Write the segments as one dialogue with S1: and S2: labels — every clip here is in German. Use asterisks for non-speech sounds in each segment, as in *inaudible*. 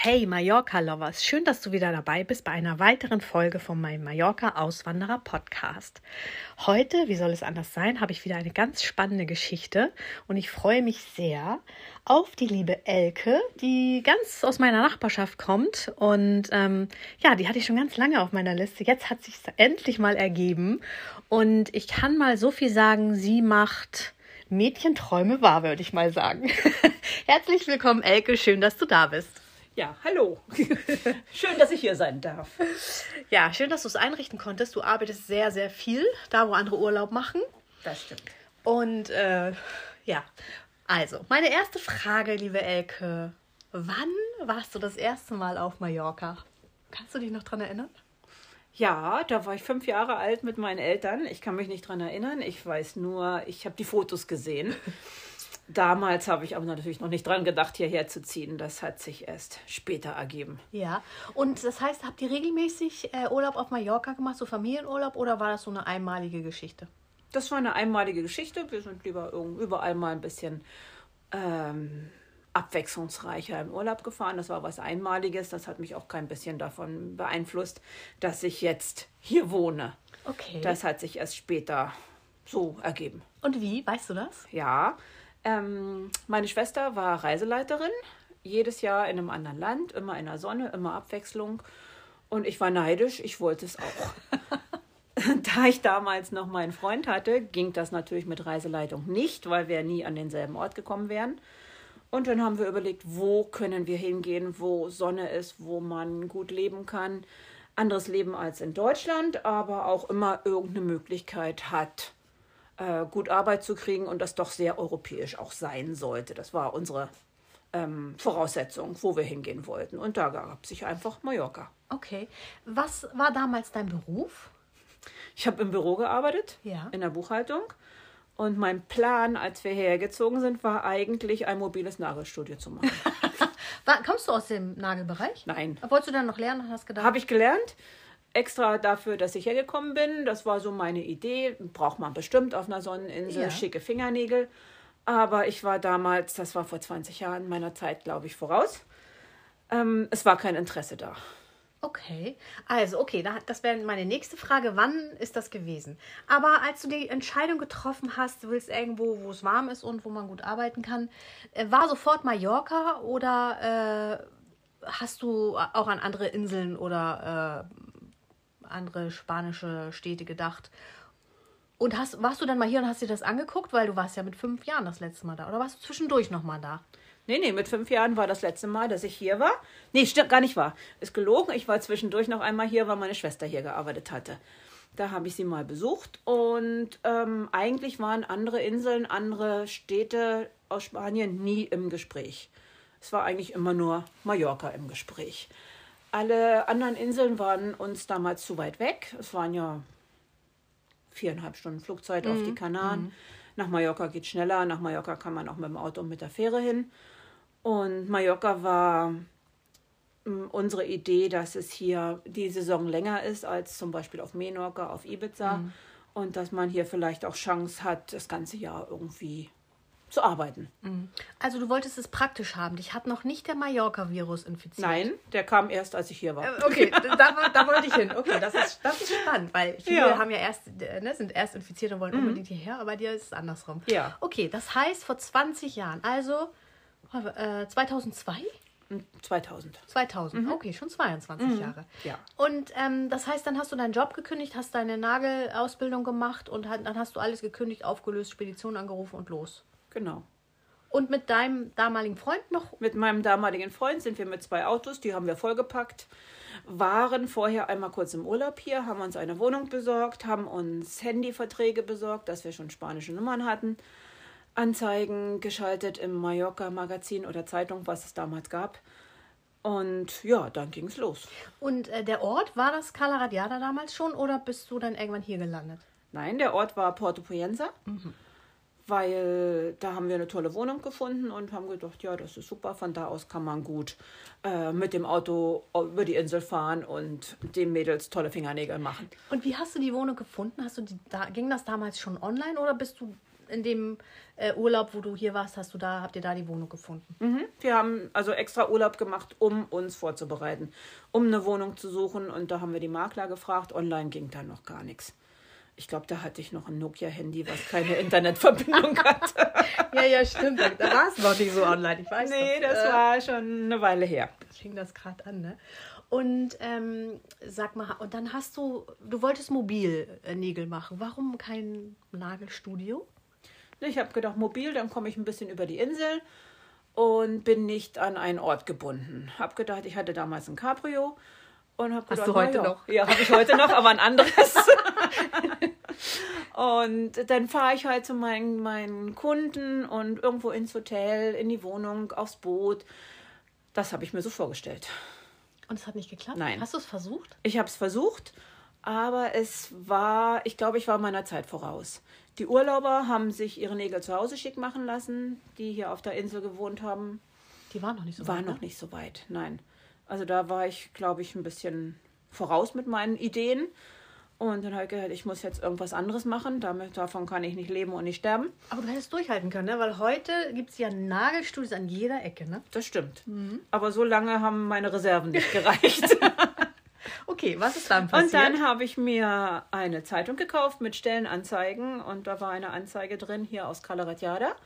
S1: Hey Mallorca-Lovers, schön, dass du wieder dabei bist bei einer weiteren Folge von meinem Mallorca-Auswanderer-Podcast. Heute, wie soll es anders sein, habe ich wieder eine ganz spannende Geschichte und ich freue mich sehr auf die liebe Elke, die ganz aus meiner Nachbarschaft kommt und ähm, ja, die hatte ich schon ganz lange auf meiner Liste. Jetzt hat sich endlich mal ergeben und ich kann mal so viel sagen, sie macht Mädchenträume wahr, würde ich mal sagen. *laughs* Herzlich willkommen, Elke, schön, dass du da bist.
S2: Ja, hallo. *laughs* schön, dass ich hier sein darf.
S1: Ja, schön, dass du es einrichten konntest. Du arbeitest sehr, sehr viel, da wo andere Urlaub machen.
S2: Das stimmt.
S1: Und äh, ja, also, meine erste Frage, liebe Elke. Wann warst du das erste Mal auf Mallorca? Kannst du dich noch dran erinnern?
S2: Ja, da war ich fünf Jahre alt mit meinen Eltern. Ich kann mich nicht dran erinnern. Ich weiß nur, ich habe die Fotos gesehen. Damals habe ich aber natürlich noch nicht dran gedacht, hierher zu ziehen. Das hat sich erst später ergeben.
S1: Ja, und das heißt, habt ihr regelmäßig äh, Urlaub auf Mallorca gemacht, so Familienurlaub, oder war das so eine einmalige Geschichte?
S2: Das war eine einmalige Geschichte. Wir sind lieber überall mal ein bisschen ähm, abwechslungsreicher im Urlaub gefahren. Das war was Einmaliges. Das hat mich auch kein bisschen davon beeinflusst, dass ich jetzt hier wohne.
S1: Okay.
S2: Das hat sich erst später so ergeben.
S1: Und wie? Weißt du das?
S2: Ja, ähm, meine Schwester war Reiseleiterin, jedes Jahr in einem anderen Land, immer in der Sonne, immer Abwechslung. Und ich war neidisch, ich wollte es auch. *laughs* da ich damals noch meinen Freund hatte, ging das natürlich mit Reiseleitung nicht, weil wir nie an denselben Ort gekommen wären. Und dann haben wir überlegt, wo können wir hingehen, wo Sonne ist, wo man gut leben kann. Anderes Leben als in Deutschland, aber auch immer irgendeine Möglichkeit hat, äh, gut Arbeit zu kriegen und das doch sehr europäisch auch sein sollte. Das war unsere ähm, Voraussetzung, wo wir hingehen wollten. Und da gab sich einfach Mallorca.
S1: Okay. Was war damals dein Beruf?
S2: Ich habe im Büro gearbeitet,
S1: ja.
S2: in der Buchhaltung. Und mein Plan, als wir hergezogen sind, war eigentlich ein mobiles Nagelstudio zu machen. *laughs*
S1: Kommst du aus dem Nagelbereich?
S2: Nein.
S1: Wolltest du dann noch lernen? Hast gedacht?
S2: Habe ich gelernt extra dafür, dass ich hergekommen bin. Das war so meine Idee. Braucht man bestimmt auf einer Sonneninsel ja. schicke Fingernägel. Aber ich war damals, das war vor 20 Jahren meiner Zeit, glaube ich, voraus. Ähm, es war kein Interesse da.
S1: Okay, also okay, das wäre meine nächste Frage. Wann ist das gewesen? Aber als du die Entscheidung getroffen hast, du willst irgendwo, wo es warm ist und wo man gut arbeiten kann, äh, war sofort Mallorca oder äh, hast du auch an andere Inseln oder äh, andere spanische Städte gedacht. Und hast, warst du dann mal hier und hast dir das angeguckt? Weil du warst ja mit fünf Jahren das letzte Mal da. Oder warst du zwischendurch nochmal da?
S2: Nee, nee, mit fünf Jahren war das letzte Mal, dass ich hier war. Nee, stimmt, gar nicht wahr. Ist gelogen. Ich war zwischendurch noch einmal hier, weil meine Schwester hier gearbeitet hatte. Da habe ich sie mal besucht. Und ähm, eigentlich waren andere Inseln, andere Städte aus Spanien nie im Gespräch. Es war eigentlich immer nur Mallorca im Gespräch. Alle anderen Inseln waren uns damals zu weit weg. Es waren ja viereinhalb Stunden Flugzeit mhm. auf die mhm. Kanaren. Mhm. Nach Mallorca geht schneller. Nach Mallorca kann man auch mit dem Auto und mit der Fähre hin. Und Mallorca war mm, unsere Idee, dass es hier die Saison länger ist als zum Beispiel auf Menorca, auf Ibiza. Mhm. Und dass man hier vielleicht auch Chance hat, das ganze Jahr irgendwie zu arbeiten.
S1: Mhm. Also du wolltest es praktisch haben. Dich hat noch nicht der Mallorca-Virus infiziert.
S2: Nein, der kam erst, als ich hier war.
S1: Äh, okay, da, da wollte ich hin. Okay, das ist, das ist spannend, weil viele ja. haben ja erst, ne, sind erst infiziert und wollen mhm. unbedingt hierher, aber dir ist es andersrum.
S2: Ja.
S1: Okay, das heißt vor 20 Jahren, also äh, 2002?
S2: 2000.
S1: 2000, mhm. okay, schon 22 mhm. Jahre.
S2: Ja.
S1: Und ähm, das heißt, dann hast du deinen Job gekündigt, hast deine Nagelausbildung gemacht und dann hast du alles gekündigt, aufgelöst, Spedition angerufen und los.
S2: Genau.
S1: Und mit deinem damaligen Freund noch?
S2: Mit meinem damaligen Freund sind wir mit zwei Autos, die haben wir vollgepackt, waren vorher einmal kurz im Urlaub hier, haben uns eine Wohnung besorgt, haben uns Handyverträge besorgt, dass wir schon spanische Nummern hatten, Anzeigen geschaltet im Mallorca Magazin oder Zeitung, was es damals gab. Und ja, dann ging es los.
S1: Und äh, der Ort, war das Cala Radiada damals schon oder bist du dann irgendwann hier gelandet?
S2: Nein, der Ort war Porto Poyenza, weil da haben wir eine tolle Wohnung gefunden und haben gedacht, ja, das ist super. Von da aus kann man gut äh, mit dem Auto über die Insel fahren und den Mädels tolle Fingernägel machen.
S1: Und wie hast du die Wohnung gefunden? Hast du die, da, ging das damals schon online oder bist du in dem äh, Urlaub, wo du hier warst, hast du da, habt ihr da die Wohnung gefunden?
S2: Mhm. Wir haben also extra Urlaub gemacht, um uns vorzubereiten, um eine Wohnung zu suchen. Und da haben wir die Makler gefragt. Online ging da noch gar nichts. Ich glaube, da hatte ich noch ein Nokia-Handy, was keine Internetverbindung *laughs* hatte.
S1: Ja, ja, stimmt. Da war es noch nicht so online. Ich weiß
S2: nee, das
S1: Äh,
S2: war schon eine Weile her.
S1: fing das gerade an, ne? Und ähm, sag mal, und dann hast du, du wolltest Mobilnägel machen. Warum kein Nagelstudio?
S2: Ich habe gedacht, mobil, dann komme ich ein bisschen über die Insel und bin nicht an einen Ort gebunden. Hab gedacht, ich hatte damals ein Cabrio und
S1: Hast
S2: gedacht,
S1: du heute noch?
S2: Ja, habe ich heute noch, aber ein anderes. *laughs* und dann fahre ich halt zu meinen, meinen Kunden und irgendwo ins Hotel, in die Wohnung, aufs Boot. Das habe ich mir so vorgestellt.
S1: Und es hat nicht geklappt?
S2: Nein.
S1: Hast du es versucht?
S2: Ich habe es versucht, aber es war, ich glaube, ich war meiner Zeit voraus. Die Urlauber haben sich ihre Nägel zu Hause schick machen lassen, die hier auf der Insel gewohnt haben.
S1: Die waren noch nicht so
S2: War
S1: weit,
S2: noch
S1: ne?
S2: nicht so weit, nein. Also da war ich, glaube ich, ein bisschen voraus mit meinen Ideen. Und dann habe ich gedacht, ich muss jetzt irgendwas anderes machen. Damit, davon kann ich nicht leben und nicht sterben.
S1: Aber du hättest durchhalten können, ne? Weil heute gibt es ja Nagelstudios an jeder Ecke, ne?
S2: Das stimmt.
S1: Mhm.
S2: Aber so lange haben meine Reserven nicht gereicht. *laughs* *laughs*
S1: Okay, was ist dann
S2: Und
S1: passiert?
S2: dann habe ich mir eine Zeitung gekauft mit Stellenanzeigen und da war eine Anzeige drin hier aus Kalaratjada,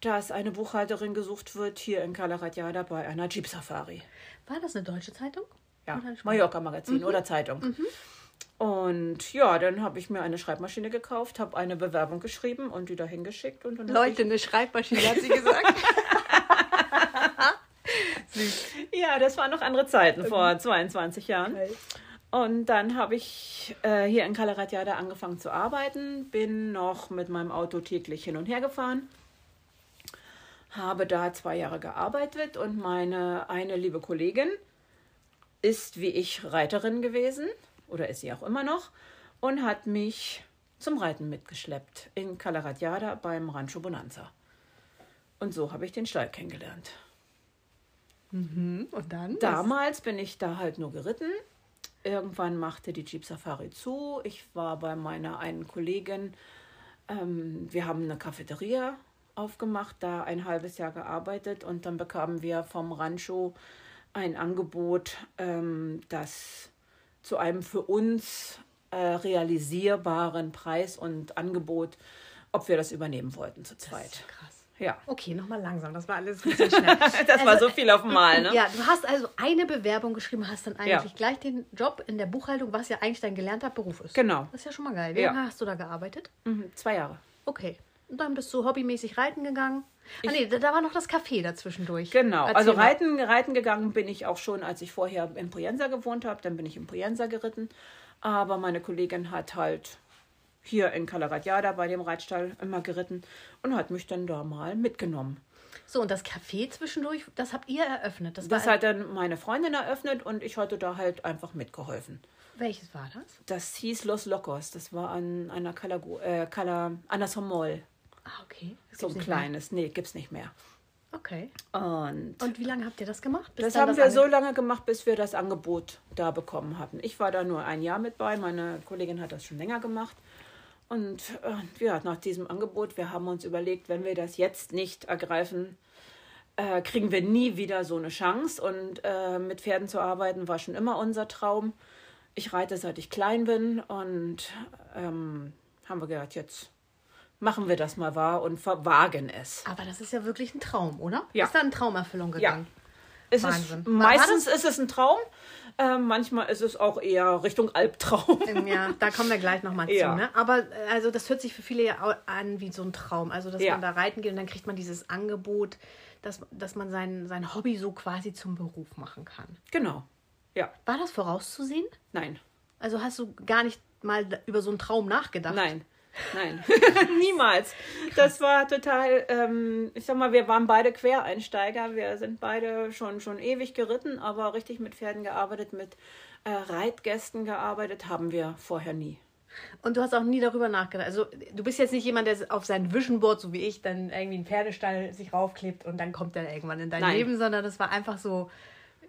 S2: dass eine Buchhalterin gesucht wird hier in Kalaratjada bei einer Jeep Safari.
S1: War das eine deutsche Zeitung?
S2: Ja? Mallorca Magazin oder Zeitung. Und ja, dann habe ich mir eine Schreibmaschine gekauft, habe eine Bewerbung geschrieben und die dahin geschickt und dann
S1: Leute, eine Schreibmaschine, hat sie gesagt. *laughs*
S2: Ja, das waren noch andere Zeiten vor 22 Jahren. Und dann habe ich äh, hier in Kalaratjada angefangen zu arbeiten, bin noch mit meinem Auto täglich hin und her gefahren, habe da zwei Jahre gearbeitet und meine eine liebe Kollegin ist wie ich Reiterin gewesen oder ist sie auch immer noch und hat mich zum Reiten mitgeschleppt in Kalaratjada beim Rancho Bonanza. Und so habe ich den Stall kennengelernt.
S1: Und dann?
S2: Damals bin ich da halt nur geritten. Irgendwann machte die Jeep Safari zu. Ich war bei meiner einen Kollegin. Ähm, wir haben eine Cafeteria aufgemacht, da ein halbes Jahr gearbeitet und dann bekamen wir vom Rancho ein Angebot, ähm, das zu einem für uns äh, realisierbaren Preis und Angebot, ob wir das übernehmen wollten zu zweit.
S1: Krass.
S2: Ja,
S1: Okay, nochmal langsam. Das war alles *laughs* ein bisschen schnell.
S2: das war so viel auf einmal, ne?
S1: Ja, du hast also eine Bewerbung geschrieben, hast dann eigentlich
S2: Ja.
S1: gleich den Job in der Buchhaltung, was ja eigentlich dein gelernter Beruf ist.
S2: Genau.
S1: Das ist ja schon mal geil. Wie
S2: Ja.
S1: lange hast du da gearbeitet?
S2: Mhm, zwei Jahre.
S1: Okay. Und dann bist du hobbymäßig reiten gegangen. ah, nee, da, war noch das Café dazwischendurch.
S2: Genau,
S1: Erzähl
S2: also
S1: mal.
S2: reiten, reiten gegangen bin ich auch schon, als ich vorher in Poyensa gewohnt habe. Dann bin ich in Poyensa geritten. Aber meine Kollegin hat halt hier in Kalaratjada bei dem Reitstall immer geritten und hat mich dann da mal mitgenommen.
S1: So, und das Café zwischendurch, das habt ihr eröffnet. Das,
S2: Das hat dann meine Freundin eröffnet und ich hatte da halt einfach mitgeholfen.
S1: Welches war das?
S2: Das hieß Los Locos. Das war an einer Calago, äh, Cala, Anna Somol.
S1: Ah, okay. Das
S2: So ein
S1: nicht mehr.
S2: kleines. Nee, gibt's nicht mehr.
S1: Okay.
S2: Und
S1: Und wie lange habt ihr das gemacht?
S2: Das haben wir so
S1: ange-
S2: lange gemacht, bis wir das Angebot da bekommen hatten. Ich war da nur ein Jahr mit bei, meine Kollegin hat das schon länger gemacht. Und äh, ja, nach diesem Angebot, wir haben uns überlegt, wenn wir das jetzt nicht ergreifen, äh, kriegen wir nie wieder so eine Chance. Und äh, mit Pferden zu arbeiten war schon immer unser Traum. Ich reite seit ich klein bin und ähm, haben wir gedacht, jetzt machen wir das mal wahr und verwagen es.
S1: Aber das ist ja wirklich ein Traum, oder?
S2: Ja.
S1: Ist da in Traumerfüllung gegangen?
S2: Es
S1: Wahnsinn.
S2: ist, meistens ist es ein Traum, äh, manchmal ist es auch eher Richtung Albtraum.
S1: Ähm, Ja, da kommen wir gleich nochmal *laughs*
S2: Ja.
S1: zu. Ne? Aber äh, also das hört sich für viele ja au- an wie so ein Traum. Also, dass
S2: Ja.
S1: man da reiten geht und dann kriegt man dieses Angebot, dass, dass man sein, sein Hobby so quasi zum Beruf machen kann.
S2: Genau. Ja,
S1: War das vorauszusehen?
S2: nein,
S1: Also hast du gar nicht mal über so einen Traum nachgedacht?
S2: nein. Nein, *laughs* niemals. Das war total, ähm, ich sag mal, wir waren beide Quereinsteiger. Wir sind beide schon, schon ewig geritten, aber richtig mit Pferden gearbeitet, mit äh, Reitgästen gearbeitet haben wir vorher nie.
S1: Und du hast auch nie darüber nachgedacht. Also du bist jetzt nicht jemand, der auf sein Vision Board, so wie ich, dann irgendwie einen Pferdestall sich raufklebt und dann kommt er irgendwann in dein
S2: Nein.
S1: Leben, sondern das war einfach so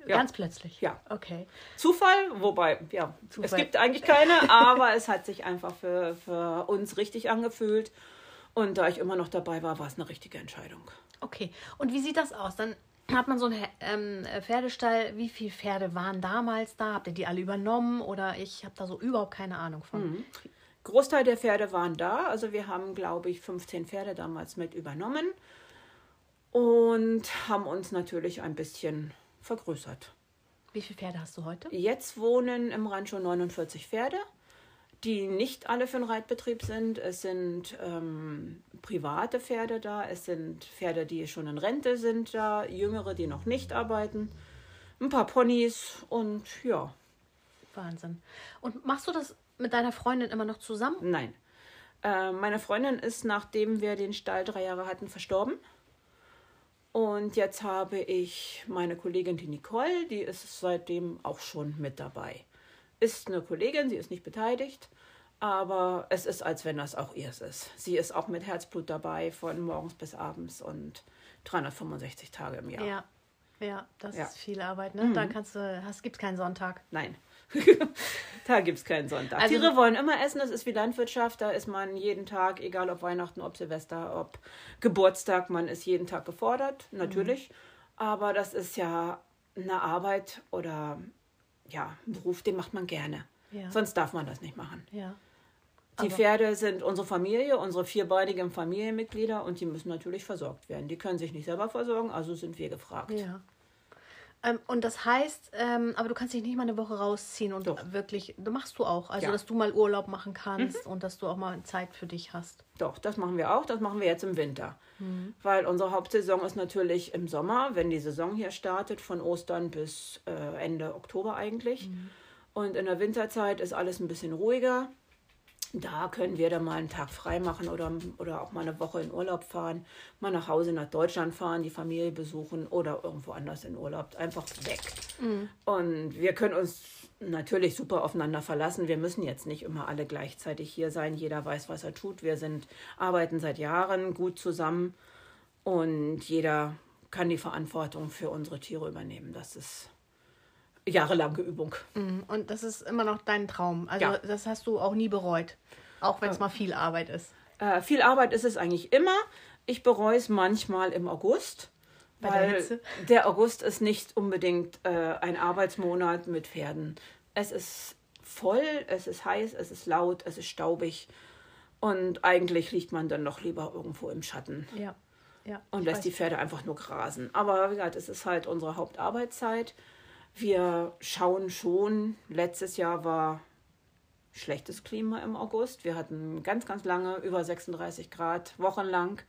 S2: Ja.
S1: ganz plötzlich.
S2: Ja.
S1: Okay.
S2: Zufall, wobei, ja, es
S1: Zufall.
S2: gibt eigentlich keine, aber es hat sich einfach für, für uns richtig angefühlt. Und da ich immer noch dabei war, war es eine richtige Entscheidung.
S1: Okay. Und wie sieht das aus? Dann hat man so einen ähm, Pferdestall. Wie viele Pferde waren damals da? Habt ihr die alle übernommen? Oder ich habe da so überhaupt keine Ahnung von.
S2: Großteil der Pferde waren da. Also wir haben, glaube ich, 15 Pferde damals mit übernommen und haben uns natürlich ein bisschen vergrößert.
S1: Wie viele Pferde hast du heute?
S2: Jetzt wohnen im Rancho 49 Pferde, die nicht alle für den Reitbetrieb sind. Es sind ähm, private Pferde da, es sind Pferde, die schon in Rente sind da, jüngere, die noch nicht arbeiten, ein paar Ponys und ja,
S1: Wahnsinn. Und machst du das mit deiner Freundin immer noch zusammen?
S2: nein. Äh, meine Freundin ist, nachdem wir den Stall drei Jahre hatten, verstorben. Und jetzt habe ich meine Kollegin, die Nicole, die ist seitdem auch schon mit dabei. Ist eine Kollegin, sie ist nicht beteiligt, aber es ist, als wenn das auch ihrs ist. Sie ist auch mit Herzblut dabei, von morgens bis abends und 365 Tage im Jahr.
S1: Ja. Ja, das
S2: Ja.
S1: ist viel Arbeit, ne? Da kannst du, hast, gibt's keinen Sonntag.
S2: Nein, da gibt es keinen Sonntag.
S1: Also-
S2: Tiere wollen immer essen, das ist wie Landwirtschaft, da ist man jeden Tag, egal ob Weihnachten, ob Silvester, ob Geburtstag, man ist jeden Tag gefordert, natürlich. Aber das ist ja eine Arbeit oder ja, ein Beruf, den macht man gerne.
S1: Ja.
S2: Sonst darf man das nicht machen.
S1: Ja.
S2: Die Pferde sind unsere Familie, unsere vierbeinigen Familienmitglieder und die müssen natürlich versorgt werden. Die können sich nicht selber versorgen, also sind wir gefragt.
S1: Ja. Ähm, und das heißt, ähm, aber du kannst dich nicht mal eine Woche rausziehen und
S2: Doch.
S1: wirklich, du machst du auch. Also,
S2: Ja. Mhm.
S1: dass du mal Urlaub machen kannst und dass du auch mal Zeit für dich hast.
S2: Doch, das machen wir auch. Das machen wir jetzt im Winter. Weil unsere Hauptsaison ist natürlich im Sommer, wenn die Saison hier startet, von Ostern bis äh, Ende Oktober eigentlich. Und in der Winterzeit ist alles ein bisschen ruhiger. Da können wir dann mal einen Tag frei machen oder, oder auch mal eine Woche in Urlaub fahren, mal nach Hause nach Deutschland fahren, die Familie besuchen oder irgendwo anders in Urlaub. Einfach weg. Und wir können uns natürlich super aufeinander verlassen. Wir müssen jetzt nicht immer alle gleichzeitig hier sein. Jeder weiß, was er tut. Wir sind, arbeiten seit Jahren gut zusammen und jeder kann die Verantwortung für unsere Tiere übernehmen. Das ist jahrelange Übung.
S1: Mhm. Und das ist immer noch dein Traum. Also,
S2: Ja.
S1: das hast du auch nie bereut. Auch wenn es mal viel Arbeit ist.
S2: Äh, viel Arbeit ist es eigentlich immer. Ich bereue es manchmal im August.
S1: Bei der
S2: weil
S1: Hitze?
S2: der August ist nicht unbedingt äh, ein Arbeitsmonat mit Pferden. Es ist voll, es ist heiß, es ist laut, es ist staubig. Und eigentlich liegt man dann noch lieber irgendwo im Schatten
S1: Ja. ja
S2: und lässt
S1: weiß.
S2: die Pferde einfach nur grasen. Aber wie gesagt, es ist halt unsere Hauptarbeitszeit. Wir schauen schon, letztes Jahr war schlechtes Klima im August. Wir hatten ganz, ganz lange über 36 Grad, wochenlang,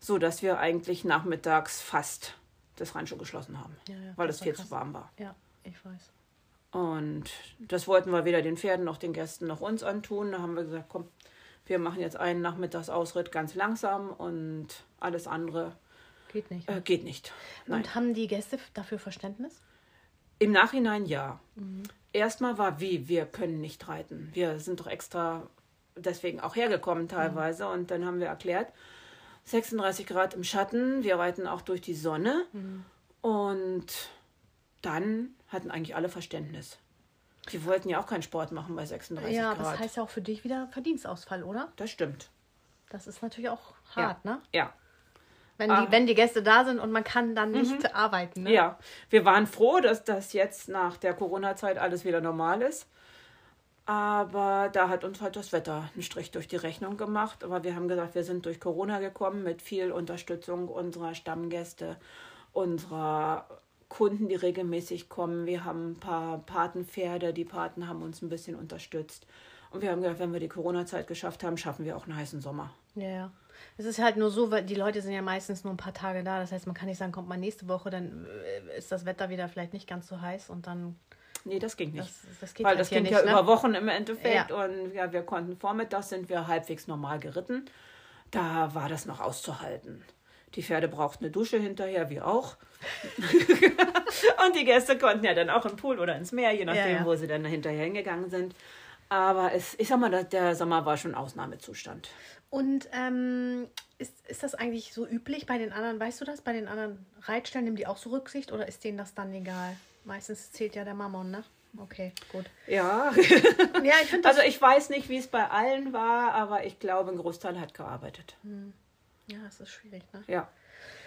S2: so dass wir eigentlich nachmittags fast das Rancho geschlossen haben,
S1: Ja, ja,
S2: weil es viel
S1: krass.
S2: zu warm war.
S1: Ja, ich weiß.
S2: Und das wollten wir weder den Pferden noch den Gästen noch uns antun. Da haben wir gesagt, komm, wir machen jetzt einen Nachmittagsausritt ganz langsam und alles andere
S1: Geht nicht.
S2: äh, geht nicht. Nein.
S1: und haben die Gäste dafür Verständnis?
S2: Im Nachhinein ja. Erstmal war wie, wir können nicht reiten. Wir sind doch extra deswegen auch hergekommen teilweise. Und dann haben wir erklärt, 36 Grad im Schatten, wir reiten auch durch die Sonne. Und dann hatten eigentlich alle Verständnis. Die wollten ja auch keinen Sport machen bei 36
S1: ja,
S2: Grad.
S1: das heißt ja auch für dich wieder Verdienstausfall, oder?
S2: das stimmt.
S1: Das ist natürlich auch hart, ne?
S2: Ja.
S1: Wenn,
S2: Ah.
S1: die, wenn die Gäste da sind und man kann dann nicht arbeiten. Ne?
S2: Ja, wir waren froh, dass das jetzt nach der Corona-Zeit alles wieder normal ist. Aber da hat uns halt das Wetter einen Strich durch die Rechnung gemacht. Aber wir haben gesagt, wir sind durch Corona gekommen mit viel Unterstützung unserer Stammgäste, unserer Kunden, die regelmäßig kommen. Wir haben ein paar Patenpferde, die Paten haben uns ein bisschen unterstützt. Und wir haben gesagt, wenn wir die Corona-Zeit geschafft haben, schaffen wir auch einen heißen Sommer.
S1: Ja, ja. Es ist halt nur so, weil die Leute sind ja meistens nur ein paar Tage da. Das heißt, man kann nicht sagen, kommt mal nächste Woche, dann äh, ist das Wetter wieder vielleicht nicht ganz so heiß und dann.
S2: Nee, das ging nicht.
S1: Das, das geht
S2: Weil
S1: halt
S2: das ging
S1: nicht,
S2: ja
S1: ne?
S2: über Wochen im Endeffekt.
S1: Ja.
S2: Und ja, wir konnten vormittags sind wir halbwegs normal geritten. Da war das noch auszuhalten. Die Pferde brauchten eine Dusche hinterher, wie auch. *laughs* und die Gäste konnten ja dann auch im Pool oder ins Meer, je nachdem,
S1: ja.
S2: wo sie dann hinterher hingegangen sind. Aber es, ich sag mal, der Sommer war schon Ausnahmezustand.
S1: Und ähm, ist, ist das eigentlich so üblich bei den anderen, weißt du das, bei den anderen Reitstellen, nehmen die auch so Rücksicht oder ist denen das dann egal? Meistens zählt ja der Mammon, ne? Okay, gut.
S2: Ja, *laughs*
S1: Ja, ich
S2: also ich weiß nicht, wie es bei allen war, aber ich glaube, ein Großteil hat gearbeitet.
S1: ja, es ist schwierig, ne?
S2: Ja.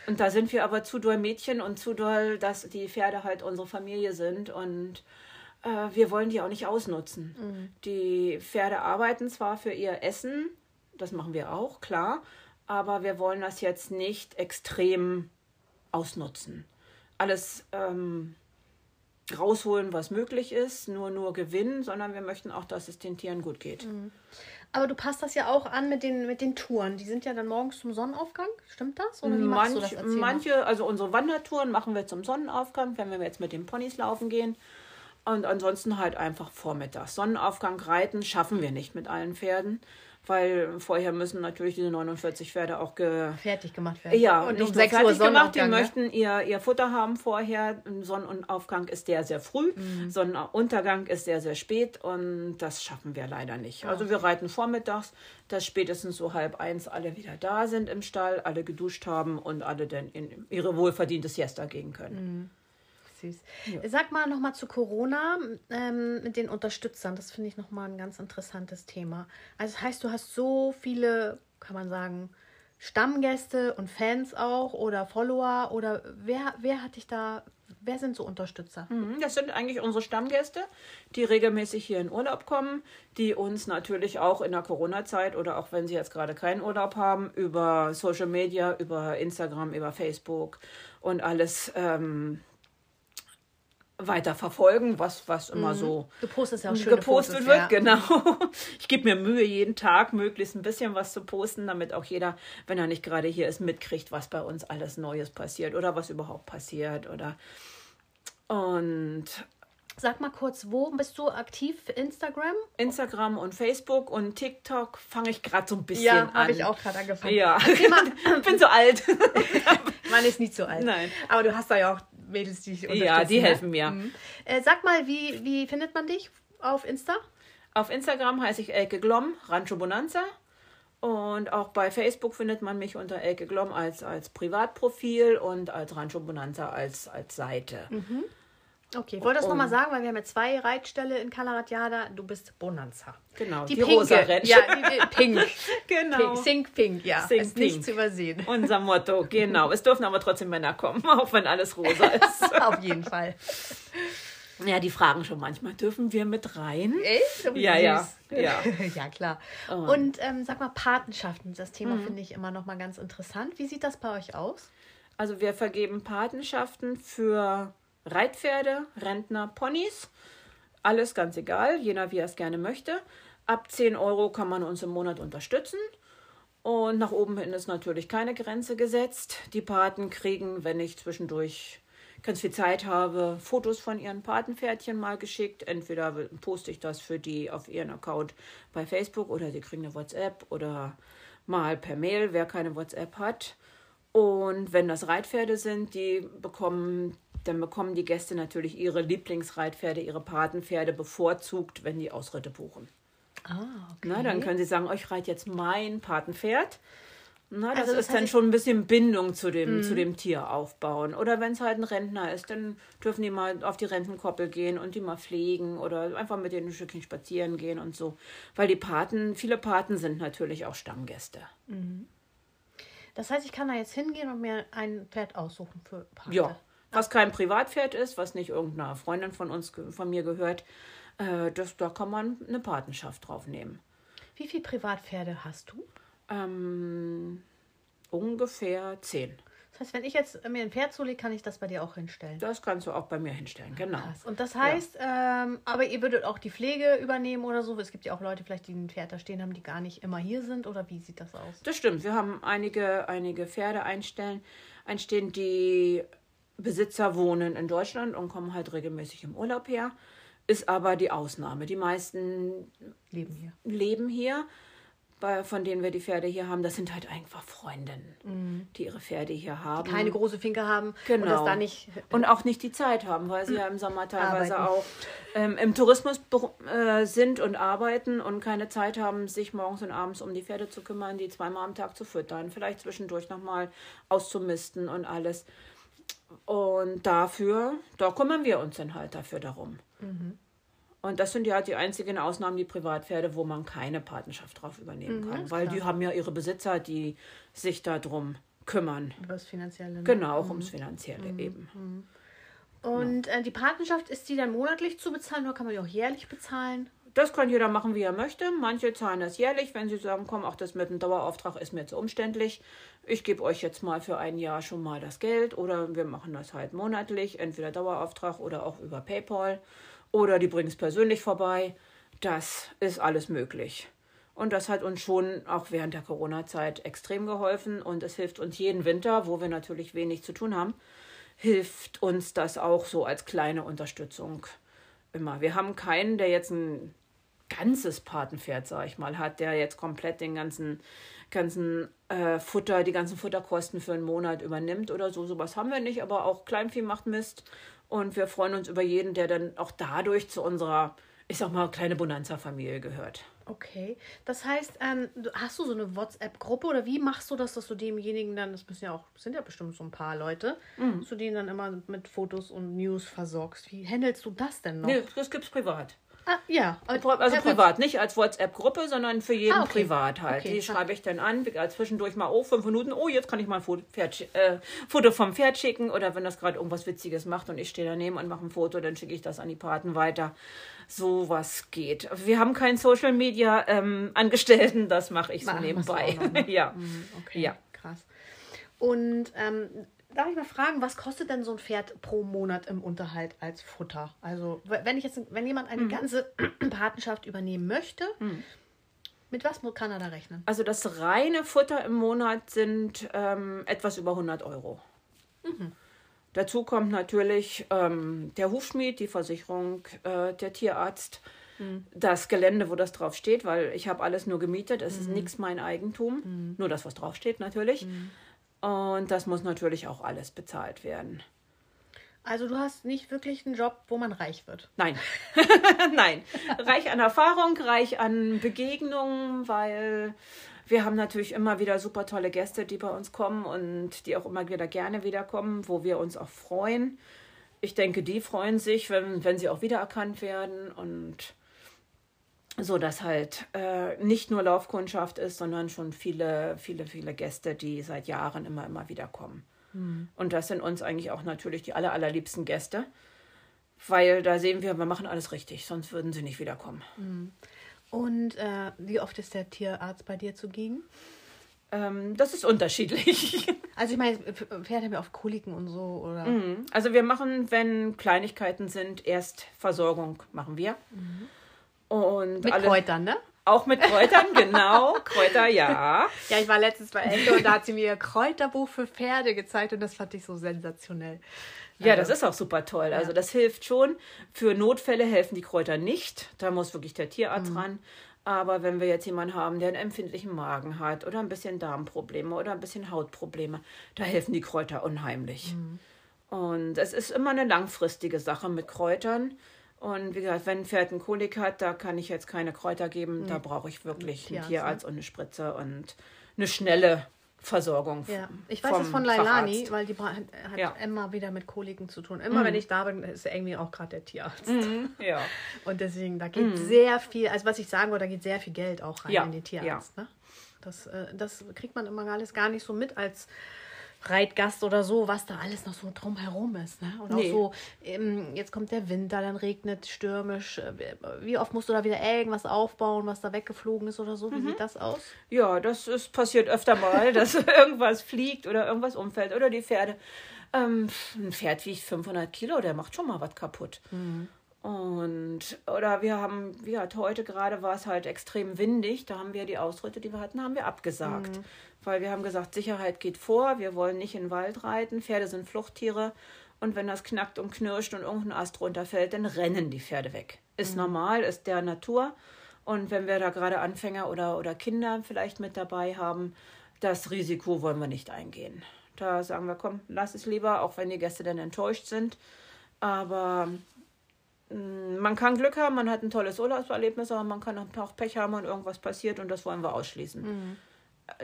S2: Und da sind wir aber zu doll Mädchen und zu doll, dass die Pferde halt unsere Familie sind und äh, wir wollen die auch nicht ausnutzen. Die Pferde arbeiten zwar für ihr Essen, das machen wir auch, klar, aber wir wollen das jetzt nicht extrem ausnutzen. Alles ähm, rausholen, was möglich ist, nur nur gewinnen, sondern wir möchten auch, dass es den Tieren gut geht.
S1: Aber du passt das ja auch an mit den, mit den Touren. Die sind ja dann morgens zum Sonnenaufgang. Stimmt das? Oder wie machst du das?
S2: Manch,
S1: Erzähl
S2: manche, also unsere Wandertouren machen wir zum Sonnenaufgang, wenn wir jetzt mit den Ponys laufen gehen. Und ansonsten halt einfach vormittags. Sonnenaufgang reiten schaffen wir nicht mit allen Pferden, weil vorher müssen natürlich diese 49 Pferde auch ge
S1: fertig gemacht werden.
S2: ja,
S1: und
S2: nicht
S1: um
S2: nur
S1: 6 Uhr
S2: fertig gemacht, die
S1: ne?
S2: möchten ihr, ihr Futter haben vorher. Sonnenaufgang ist der sehr früh,
S1: Mhm.
S2: Sonnenuntergang ist sehr, sehr spät und das schaffen wir leider nicht. Also wir reiten vormittags, dass spätestens so halb eins alle wieder da sind im Stall, alle geduscht haben und alle dann in ihre wohlverdiente Siesta gehen können.
S1: Mhm. Süß. Sag mal nochmal zu Corona ähm, mit den Unterstützern. Das finde ich nochmal ein ganz interessantes Thema. Also das heißt, du hast so viele, kann man sagen, Stammgäste und Fans auch oder Follower oder wer, wer hat dich da, wer sind so Unterstützer?
S2: Mhm, Das sind eigentlich unsere Stammgäste, die regelmäßig hier in Urlaub kommen, die uns natürlich auch in der Corona-Zeit oder auch wenn sie jetzt gerade keinen Urlaub haben, über Social Media, über Instagram, über Facebook und alles ähm, weiter verfolgen, was, was immer so
S1: Du postest ja
S2: gepostet
S1: Fotos,
S2: wird,
S1: ja.
S2: genau. *laughs* Ich gebe mir Mühe, jeden Tag möglichst ein bisschen was zu posten, damit auch jeder, wenn er nicht gerade hier ist, mitkriegt, was bei uns alles Neues passiert oder was überhaupt passiert oder und
S1: Sag mal kurz, wo bist du aktiv? Instagram?
S2: Instagram und Facebook und TikTok fange ich gerade so ein bisschen
S1: Ja,
S2: an.
S1: habe ich auch gerade angefangen.
S2: Ja, ich *laughs* bin so alt. *laughs*
S1: man ist nicht so alt.
S2: Nein.
S1: Aber du hast da ja auch Mädels, die unterstützen.
S2: Ja, die
S1: ne?
S2: helfen mir.
S1: Mhm. Äh, sag mal, wie, wie findet man dich auf Insta?
S2: Auf Instagram heiße ich Elke Glom, Rancho Bonanza. Und auch bei Facebook findet man mich unter Elke Glom als, als Privatprofil und als Rancho Bonanza als, als Seite.
S1: Okay, ich wollte das nochmal sagen, weil wir haben ja zwei Reitställe in Calaratiada. Du bist Bonanza.
S2: Genau,
S1: Die,
S2: die
S1: Pinke.
S2: rosa Ranch.
S1: Ja, die, die Pink. *laughs*
S2: Genau.
S1: Pink. Sing Pink, ja.
S2: Sing
S1: ist nicht
S2: Pink.
S1: zu übersehen. *laughs*
S2: Unser Motto, genau. Es dürfen aber trotzdem Männer kommen, *laughs* auch wenn alles rosa ist.
S1: Auf jeden Fall.
S2: ja, die fragen schon manchmal, dürfen wir mit rein?
S1: Echt?
S2: Ja, ja, ja.
S1: ja, klar.
S2: Oh.
S1: Und ähm, sag mal, Patenschaften, das Thema
S2: Mhm.
S1: finde ich immer noch mal ganz interessant. Wie sieht das bei euch aus?
S2: Also wir vergeben Patenschaften für Reitpferde, Rentner, Ponys. Alles ganz egal, jeder wie er es gerne möchte. Ab 10 Euro kann man uns im Monat unterstützen. Und nach oben hin ist natürlich keine Grenze gesetzt. Die Paten kriegen, wenn ich zwischendurch ganz viel Zeit habe, Fotos von ihren Patenpferdchen mal geschickt. Entweder poste ich das für die auf ihren Account bei Facebook oder sie kriegen eine WhatsApp oder mal per Mail, wer keine WhatsApp hat. Und wenn das Reitpferde sind, die bekommen, dann bekommen die Gäste natürlich ihre Lieblingsreitpferde, ihre Patenpferde bevorzugt, wenn die Ausritte buchen.
S1: Ah, okay.
S2: Na, dann können sie sagen, oh, ich reite jetzt mein Patenpferd. Na, das,
S1: Also das
S2: ist dann schon ein bisschen Bindung zu dem, zu dem Tier aufbauen. Oder wenn es halt ein Rentner ist, dann dürfen die mal auf die Rentenkoppel gehen und die mal pflegen oder einfach mit denen ein Stückchen spazieren gehen und so. Weil die Paten, viele Paten sind natürlich auch Stammgäste.
S1: Das heißt, ich kann da jetzt hingehen und mir ein Pferd aussuchen für Pate.
S2: Ja, was kein Privatpferd ist, was nicht irgendeiner Freundin von uns, von mir gehört, äh, das, da kann man eine Patenschaft drauf nehmen.
S1: Wie viele Privatpferde hast du?
S2: Ähm, ungefähr zehn.
S1: Das heißt, wenn ich jetzt mir ein Pferd zulege, kann ich das bei dir auch hinstellen.
S2: Das kannst du auch bei mir hinstellen, genau.
S1: Krass. Und das heißt, ähm, aber ihr würdet auch die Pflege übernehmen oder so? Es gibt ja auch Leute, vielleicht, die ein Pferd da stehen haben, die gar nicht immer hier sind. Oder wie sieht das aus?
S2: Das stimmt. Wir haben einige, einige Pferde einstellen, einstehen, die Besitzer wohnen in Deutschland und kommen halt regelmäßig im Urlaub her. ist aber die Ausnahme. Die meisten
S1: Leben hier.
S2: leben hier, bei, von denen wir die Pferde hier haben. Das sind halt einfach Freundinnen, die ihre Pferde hier haben.
S1: Keine große Finke haben
S2: Genau.
S1: und das da nicht.
S2: Und auch nicht die Zeit haben, weil sie ja im Sommer *clears throat* teilweise
S1: Arbeiten.
S2: auch ähm, im Tourismus äh, sind und arbeiten und keine Zeit haben, sich morgens und abends um die Pferde zu kümmern, die zweimal am Tag zu füttern, vielleicht zwischendurch nochmal auszumisten und alles. Und dafür, da kümmern wir uns dann halt dafür darum. Und das sind ja die einzigen Ausnahmen, die Privatpferde, wo man keine Patenschaft drauf übernehmen kann, weil die haben ja ihre Besitzer, die sich darum kümmern.
S1: Über das Finanzielle. ne?
S2: Genau, auch ums Finanzielle eben.
S1: Und äh, die Patenschaft, ist die dann monatlich zu bezahlen oder kann man die auch jährlich bezahlen?
S2: Das kann jeder machen, wie er möchte. Manche zahlen das jährlich, wenn sie sagen, komm, auch das mit dem Dauerauftrag ist mir zu umständlich. Ich gebe euch jetzt mal für ein Jahr schon mal das Geld oder wir machen das halt monatlich, entweder Dauerauftrag oder auch über PayPal oder die bringen es persönlich vorbei. Das ist alles möglich. Und das hat uns schon auch während der Corona-Zeit extrem geholfen und es hilft uns jeden Winter, wo wir natürlich wenig zu tun haben, hilft uns das auch so als kleine Unterstützung immer. Wir haben keinen, der jetzt ein ganzes Patenpferd, sag ich mal, hat, der jetzt komplett den ganzen, ganzen äh, Futter, die ganzen Futterkosten für einen Monat übernimmt oder so. Sowas haben wir nicht, aber auch Kleinvieh macht Mist. Und wir freuen uns über jeden, der dann auch dadurch zu unserer, ich sag mal, kleine Bonanza-Familie gehört.
S1: Okay. Das heißt, ähm, hast du so eine WhatsApp-Gruppe oder wie machst du das, dass du demjenigen dann, das müssen ja auch, sind ja bestimmt so ein paar Leute,
S2: Mhm.
S1: du denen dann immer mit Fotos und News versorgst. Wie handelst du das denn noch?
S2: Nee, das gibt's privat.
S1: Ah, ja.
S2: Also privat, nicht als WhatsApp-Gruppe, sondern für jeden
S1: Ah, okay.
S2: privat halt.
S1: Okay,
S2: die schreibe ich dann an, zwischendurch mal, oh, fünf Minuten, oh, jetzt kann ich mal ein Foto, Pferd, äh, Foto vom Pferd schicken. Oder wenn das gerade irgendwas Witziges macht und ich stehe daneben und mache ein Foto, dann schicke ich das an die Paten weiter. So was geht. Wir haben keinen Social Media ähm, Angestellten, das mache ich so
S1: du
S2: nebenbei.
S1: noch, ne? *laughs*
S2: ja.
S1: Okay,
S2: Ja.
S1: krass. Und ähm, darf ich mal fragen, was kostet denn so ein Pferd pro Monat im Unterhalt als Futter? Also, wenn ich jetzt, wenn jemand
S2: Mhm.
S1: eine ganze *clears throat* Patenschaft übernehmen möchte, mit was kann er da rechnen?
S2: Also das reine Futter im Monat sind ähm, etwas über 100 Euro. Dazu kommt natürlich ähm, der Hufschmied, die Versicherung, äh, der Tierarzt, das Gelände, wo das drauf steht, weil ich habe alles nur gemietet. Es ist nichts mein Eigentum, nur das, was drauf steht natürlich. Und das muss natürlich auch alles bezahlt werden.
S1: Also, du hast nicht wirklich einen Job, wo man reich wird.
S2: Nein, *laughs* nein. Reich an Erfahrung, reich an Begegnungen, weil wir haben natürlich immer wieder super tolle Gäste, die bei uns kommen und die auch immer wieder gerne wiederkommen, wo wir uns auch freuen. Ich denke, die freuen sich, wenn, wenn sie auch wiedererkannt werden und so, dass halt äh, nicht nur Laufkundschaft ist, sondern schon viele, viele, viele Gäste, die seit Jahren immer, immer wieder kommen. Und das sind uns eigentlich auch natürlich die aller, allerliebsten Gäste. Weil da sehen wir, wir machen alles richtig, sonst würden sie nicht wiederkommen.
S1: Und äh, wie oft ist der Tierarzt bei dir zugegen?
S2: Ähm, das ist unterschiedlich. *laughs*
S1: Also, ich meine, Pferde haben ja oft Koliken und so, oder?
S2: also wir machen, wenn Kleinigkeiten sind, erst Versorgung machen wir. Und
S1: Mit
S2: alle-
S1: Kräutern, ne?
S2: Auch mit Kräutern, genau. *laughs* Kräuter, ja.
S1: Ja, ich war letztens bei Ende und da hat sie mir ihr Kräuterbuch für Pferde gezeigt und das fand ich so sensationell.
S2: Ja, das ist auch super toll. Also das hilft schon. Für Notfälle helfen die Kräuter nicht. Da muss wirklich der Tierarzt ran. Aber wenn wir jetzt jemanden haben, der einen empfindlichen Magen hat oder ein bisschen Darmprobleme oder ein bisschen Hautprobleme, da helfen die Kräuter unheimlich. Und es ist immer eine langfristige Sache mit Kräutern. Und wie gesagt, wenn ein Pferd einen Kolik hat, da kann ich jetzt keine Kräuter geben. Da brauche ich wirklich einen
S1: Tierarzt,
S2: Tierarzt und eine Spritze und eine schnelle Versorgung.
S1: Ja, ich weiß es von Lailani,
S2: Facharzt.
S1: weil die hat
S2: Ja.
S1: immer wieder mit Koliken zu tun. Immer wenn ich da bin, ist irgendwie auch gerade der Tierarzt.
S2: Ja. *laughs*
S1: Und deswegen, da geht sehr viel, also was ich sagen wollte, da geht sehr viel Geld auch rein
S2: Ja,
S1: in den Tierarzt. Ne? Das, äh, das kriegt man immer alles gar nicht so mit als Reitgast oder so, was da alles noch so drumherum ist. Ne? Und
S2: Nee.
S1: auch so, ähm, jetzt kommt der Winter, dann regnet stürmisch. Äh, Wie oft musst du da wieder irgendwas aufbauen, was da weggeflogen ist oder so? Wie sieht das aus?
S2: Ja, das ist passiert öfter mal, dass *laughs* irgendwas fliegt oder irgendwas umfällt oder die Pferde. Ähm, ein Pferd wiegt 500 Kilo, der macht schon mal was kaputt. Und, oder wir haben, wie heute gerade war es halt extrem windig, da haben wir die Ausritte, die wir hatten, haben wir abgesagt. Weil wir haben gesagt, Sicherheit geht vor, wir wollen nicht in den Wald reiten, Pferde sind Fluchttiere Und wenn das knackt und knirscht und irgendein Ast runterfällt, dann rennen die Pferde weg. Ist normal, ist der Natur. Und wenn wir da gerade Anfänger oder, oder Kinder vielleicht mit dabei haben, das Risiko wollen wir nicht eingehen. Da sagen wir, komm, lass es lieber, auch wenn die Gäste dann enttäuscht sind. Aber mh, man kann Glück haben, man hat ein tolles Urlaubserlebnis, aber man kann auch Pech haben und irgendwas passiert und das wollen wir ausschließen.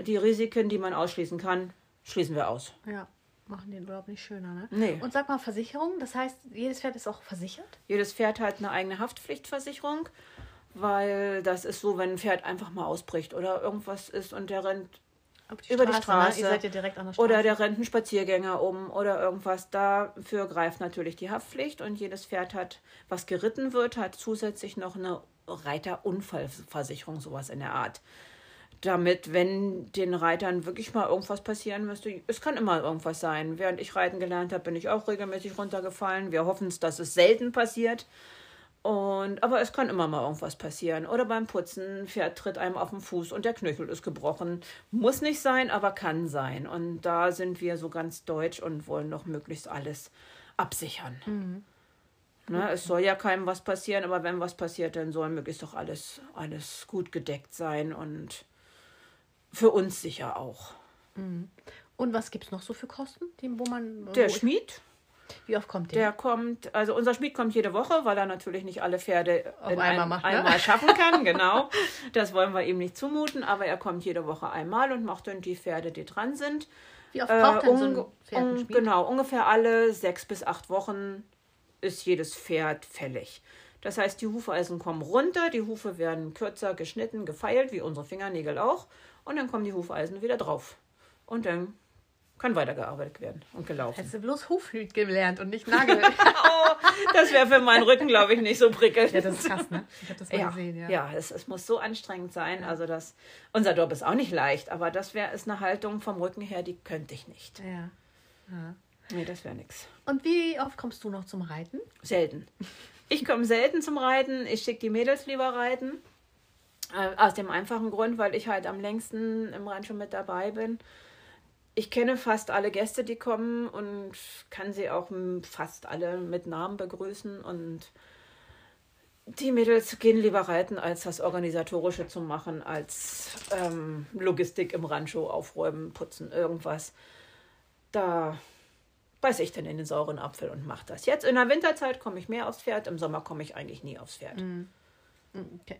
S2: Die Risiken, die man ausschließen kann, schließen wir aus.
S1: Ja, machen den Urlaub nicht schöner, ne?
S2: Nee.
S1: Und sag mal, Versicherung, das heißt, jedes Pferd ist auch versichert?
S2: Jedes Pferd hat eine eigene Haftpflichtversicherung, weil das ist so, wenn ein Pferd einfach mal ausbricht oder irgendwas ist und der rennt
S1: Auf
S2: über die
S1: Ne?
S2: Straße.
S1: Ihr seid ja direkt an der Straße.
S2: Oder der rennt einen Spaziergänger um oder irgendwas. Dafür greift natürlich die Haftpflicht und jedes Pferd hat, was geritten wird, hat zusätzlich noch eine Reiterunfallversicherung, sowas in der Art. Damit, wenn den Reitern wirklich mal irgendwas passieren müsste, es kann immer irgendwas sein. Während ich reiten gelernt habe, bin ich auch regelmäßig runtergefallen. Wir hoffen es, dass es selten passiert. Und, aber es kann immer mal irgendwas passieren. Oder beim Putzen, ein Pferd tritt einem auf den Fuß und der Knöchel ist gebrochen. Muss nicht sein, aber kann sein. Und da sind wir so ganz deutsch und wollen noch möglichst alles absichern. Ne, es soll ja keinem was passieren, aber wenn was passiert, dann soll möglichst doch alles, alles gut gedeckt sein und für uns sicher auch.
S1: Und was gibt es noch so für Kosten, die, wo man.
S2: Der
S1: wo,
S2: Schmied,
S1: Wie oft kommt der?
S2: Der kommt, also unser Schmied kommt jede Woche, weil er natürlich nicht alle Pferde
S1: Auf
S2: in
S1: einmal
S2: einem,
S1: macht, ne?
S2: einmal schaffen kann, *laughs* genau. Das wollen wir ihm nicht zumuten, aber er kommt jede Woche einmal und macht dann die Pferde, die dran sind.
S1: Wie oft braucht denn so ein Pferd?
S2: Genau, ungefähr alle sechs bis acht Wochen ist jedes Pferd fällig. Das heißt, die Hufeisen kommen runter, die Hufe werden kürzer geschnitten, gefeilt, wie unsere Fingernägel auch, und dann kommen die Hufeisen wieder drauf. Und dann kann weitergearbeitet werden und gelaufen.
S1: Hättest du bloß Hufhüt gelernt und nicht Nagel. *laughs*
S2: Oh, das wäre für meinen Rücken, glaube ich, nicht so prickelnd.
S1: ja, das ist krass, ne? Ich habe das mal
S2: Ja,
S1: gesehen, ja.
S2: ja es, es muss so anstrengend sein. Also das, unser Job ist auch nicht leicht, aber das wäre ist eine Haltung vom Rücken her, die könnte ich nicht.
S1: ja. ja.
S2: Nee, das wäre nichts.
S1: Und wie oft kommst du noch zum Reiten?
S2: Selten. Ich komme selten zum Reiten. Ich schicke die Mädels lieber reiten. Äh, aus dem einfachen Grund, weil ich halt am längsten im schon mit dabei bin. Ich kenne fast alle Gäste, die kommen und kann sie auch fast alle mit Namen begrüßen. Und die Mädels gehen lieber reiten, als das Organisatorische zu machen, als ähm, Logistik im Rancho aufräumen, putzen, irgendwas. Da beiß ich dann in den sauren Apfel und mache das. Jetzt in der Winterzeit komme ich mehr aufs Pferd, im Sommer komme ich eigentlich nie aufs Pferd.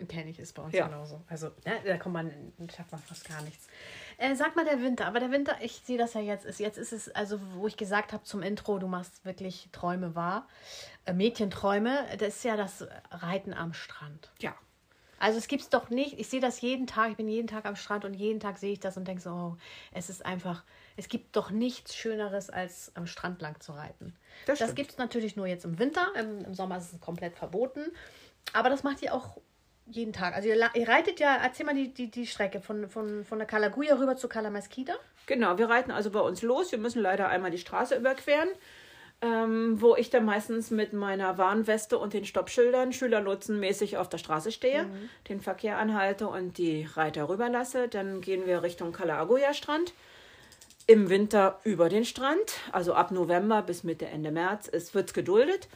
S1: Kenne ich, ist bei uns
S2: Ja.
S1: genauso. Also, ne, da kommt man, schafft man fast gar nichts. Äh, sag mal der Winter, aber der Winter, ich sehe das ja jetzt, ist, jetzt ist es, also wo ich gesagt habe zum Intro, du machst wirklich Träume wahr, äh, Mädchenträume, das ist ja das Reiten am Strand.
S2: Ja.
S1: Also es gibt's doch nicht, ich sehe das jeden Tag, ich bin jeden Tag am Strand und jeden Tag sehe ich das und denke so, oh, es ist einfach, es gibt doch nichts Schöneres, als am Strand lang zu reiten.
S2: Das
S1: Das, gibt es natürlich nur jetzt im Winter, im, im Sommer ist es komplett verboten, aber das macht ihr auch jeden Tag. Also ihr, ihr reitet ja, erzähl mal die, die, die Strecke von, von, von der Calaguya rüber zu Kalameskida.
S2: Genau, wir reiten also bei uns los. Wir müssen leider einmal die Straße überqueren, ähm, wo ich dann meistens mit meiner Warnweste und den Stoppschildern schülerlotsenmäßig auf der Straße stehe, den Verkehr anhalte und die Reiter rüberlasse. Dann gehen wir Richtung Kalagoya-Strand. Im Winter über den Strand, also ab November bis Mitte, Ende März, es wird geduldet.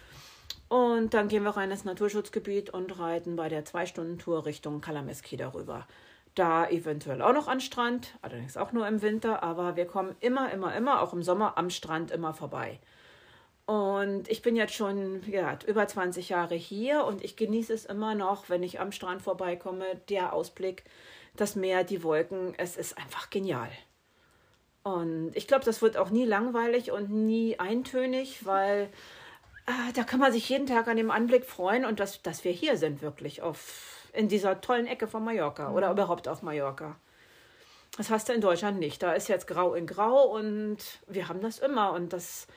S2: Und dann gehen wir rein ins Naturschutzgebiet und reiten bei der Zwei-Stunden-Tour Richtung Kalameskida rüber. Da eventuell auch noch an Strand, allerdings auch nur im Winter, aber wir kommen immer, immer, immer, auch im Sommer am Strand immer vorbei. Und ich bin jetzt schon ja, über 20 Jahre hier und ich genieße es immer noch, wenn ich am Strand vorbeikomme, der Ausblick, das Meer, die Wolken, es ist einfach genial. Und ich glaube, das wird auch nie langweilig und nie eintönig, weil da kann man sich jeden Tag an dem Anblick freuen und dass, dass wir hier sind, wirklich auf, in dieser tollen Ecke von Mallorca oder überhaupt auf Mallorca. Das hast du in Deutschland nicht. Da ist jetzt grau in grau und wir haben das immer und das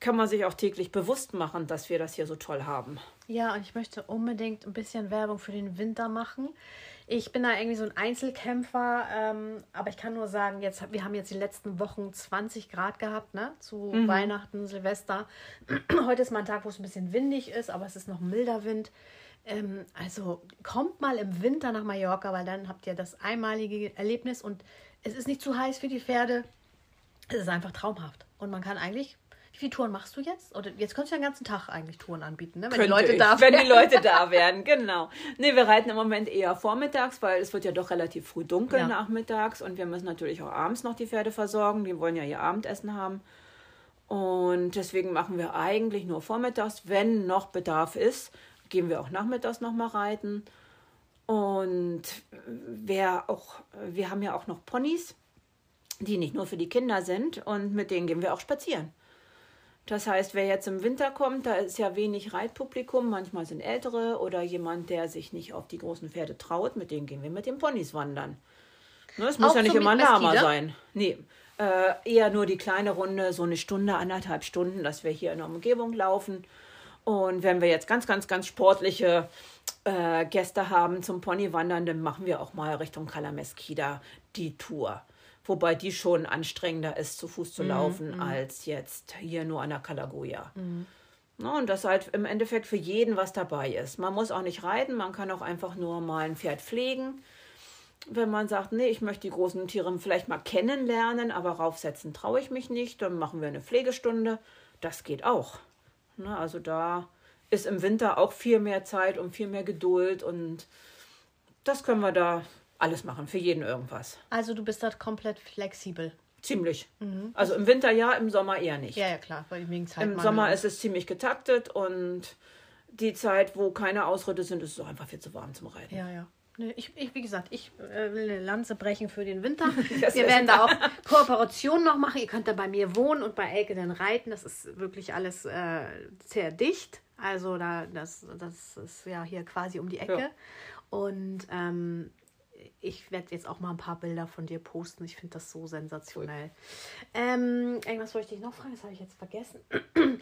S2: kann man sich auch täglich bewusst machen, dass wir das hier so toll haben.
S1: Ja, und ich möchte unbedingt ein bisschen Werbung für den Winter machen. Ich bin da irgendwie so ein Einzelkämpfer, ähm, aber ich kann nur sagen, jetzt, wir haben jetzt die letzten Wochen 20 Grad gehabt, ne? Zu Weihnachten, Silvester. *clears throat* Heute ist mal ein Tag, wo es ein bisschen windig ist, aber es ist noch ein milder Wind. Ähm, also kommt mal im Winter nach Mallorca, weil dann habt ihr das einmalige Erlebnis und es ist nicht zu heiß für die Pferde. Es ist einfach traumhaft. Und man kann eigentlich, ich viele Touren machst du jetzt? Oder jetzt könntest du ja den ganzen Tag eigentlich Touren anbieten, ne? wenn
S2: Könnte
S1: die Leute
S2: ich,
S1: da
S2: Wenn
S1: wären.
S2: die Leute da *laughs* wären, genau. Nee, wir reiten im Moment eher vormittags, weil es wird ja doch relativ früh dunkel
S1: Ja.
S2: nachmittags und wir müssen natürlich auch abends noch die Pferde versorgen. Die wollen ja ihr Abendessen haben. Und deswegen machen wir eigentlich nur vormittags. Wenn noch Bedarf ist, gehen wir auch nachmittags noch mal reiten. Und wer auch, wir haben ja auch noch Ponys, die nicht nur für die Kinder sind und mit denen gehen wir auch spazieren. Das heißt, wer jetzt im Winter kommt, da ist ja wenig Reitpublikum. Manchmal sind Ältere oder jemand, der sich nicht auf die großen Pferde traut. Mit denen gehen wir mit den Ponys wandern. Ne, es muss
S1: Auch
S2: ja nicht
S1: so
S2: immer ein Lama sein. Nee, äh, eher nur die kleine Runde, so eine Stunde, anderthalb Stunden, dass wir hier in der Umgebung laufen. Und wenn wir jetzt ganz, ganz, ganz sportliche äh, Gäste haben zum Ponywandern, dann machen wir auch mal Richtung Kalameskida die Tour. Wobei die schon anstrengender ist, zu Fuß zu laufen, als jetzt hier nur an der Kalagoya. Ne, und das halt im Endeffekt für jeden was dabei ist. Man muss auch nicht reiten, man kann auch einfach nur mal ein Pferd pflegen. Wenn man sagt, nee, ich möchte die großen Tiere vielleicht mal kennenlernen, aber raufsetzen traue ich mich nicht, dann machen wir eine Pflegestunde. Das geht auch. Ne, also da ist im Winter auch viel mehr Zeit und viel mehr Geduld und das können wir da alles machen, für jeden irgendwas.
S1: Also du bist da komplett flexibel.
S2: Ziemlich. Also im Winter ja, im Sommer eher nicht.
S1: Ja, ja, klar, weil wegen Zeit
S2: Im Sommer ist es ziemlich getaktet und die Zeit, wo keine Ausritte sind, ist es einfach viel zu warm zum Reiten.
S1: Ja, ja. Ich, ich, wie gesagt, ich äh, will eine Lanze brechen für den Winter. *laughs*
S2: Das
S1: Wir werden da auch Kooperationen noch machen. Ihr könnt da bei mir wohnen und bei Elke dann reiten. Das ist wirklich alles äh, sehr dicht. Also da, das, das ist ja hier quasi um die Ecke.
S2: Ja.
S1: Und ähm, ich werde jetzt auch mal ein paar Bilder von dir posten. Ich finde das so sensationell. Ähm, irgendwas wollte ich dich noch fragen, das habe ich jetzt vergessen. *clears throat*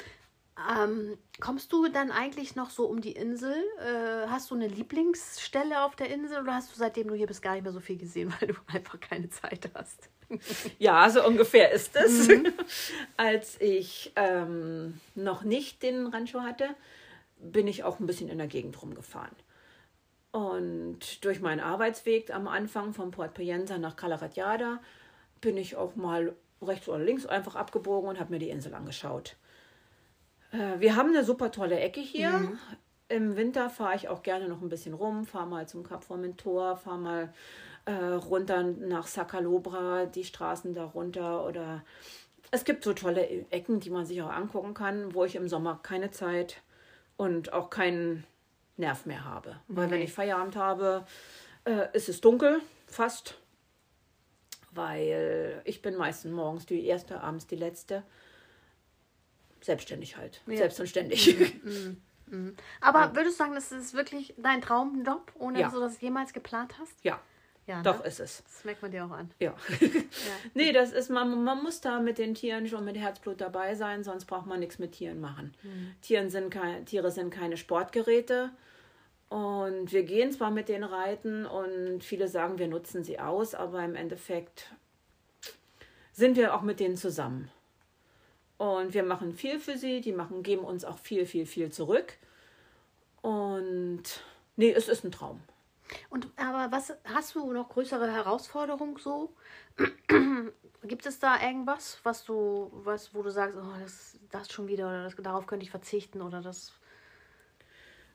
S1: Ähm, kommst du dann eigentlich noch so um die Insel? Äh, hast du eine Lieblingsstelle auf der Insel oder hast du seitdem du hier bist gar nicht mehr so viel gesehen, *laughs* weil du einfach keine Zeit hast? *laughs*
S2: Ja, so ungefähr ist es. *laughs* Als ich ähm, noch nicht den Rancho hatte, bin ich auch ein bisschen in der Gegend rumgefahren. Und durch meinen Arbeitsweg am Anfang von Port Pienza nach Calaratiada bin ich auch mal rechts oder links einfach abgebogen und habe mir die Insel angeschaut. Äh, wir haben eine super tolle Ecke hier. Im Winter fahre ich auch gerne noch ein bisschen rum, fahre mal zum Kap Formentor, fahre mal äh, runter nach Sacalobra, die Straßen da runter oder es gibt so tolle Ecken, die man sich auch angucken kann, wo ich im Sommer keine Zeit und auch keinen Nerv mehr habe. Weil wenn ich Feierabend habe, äh, ist es dunkel, fast. Weil ich bin meistens morgens die erste, abends die letzte. Selbstständig halt.
S1: Ja.
S2: Selbst und ständig. *laughs*
S1: Aber würdest du sagen, das ist wirklich dein Traumjob, ohne
S2: Ja.
S1: dass du das jemals geplant hast?
S2: ja,
S1: Ja,
S2: doch
S1: ne?
S2: ist es.
S1: Das merkt man dir auch an. *laughs*
S2: Ja. nee, das ist, man, man muss da mit den Tieren schon mit Herzblut dabei sein, sonst braucht man nichts mit Tieren machen. Tieren sind kein, Tiere sind keine Sportgeräte. Und wir gehen zwar mit denen reiten und viele sagen, wir nutzen sie aus, aber im Endeffekt sind wir auch mit denen zusammen. Und wir machen viel für sie, die machen, geben uns auch viel, viel, viel zurück. Und nee, es ist ein Traum.
S1: Und aber was hast du noch größere Herausforderungen so? *clears throat* Gibt es da irgendwas, was du, was, wo du sagst, oh, das, das schon wieder oder das, darauf könnte ich verzichten oder das?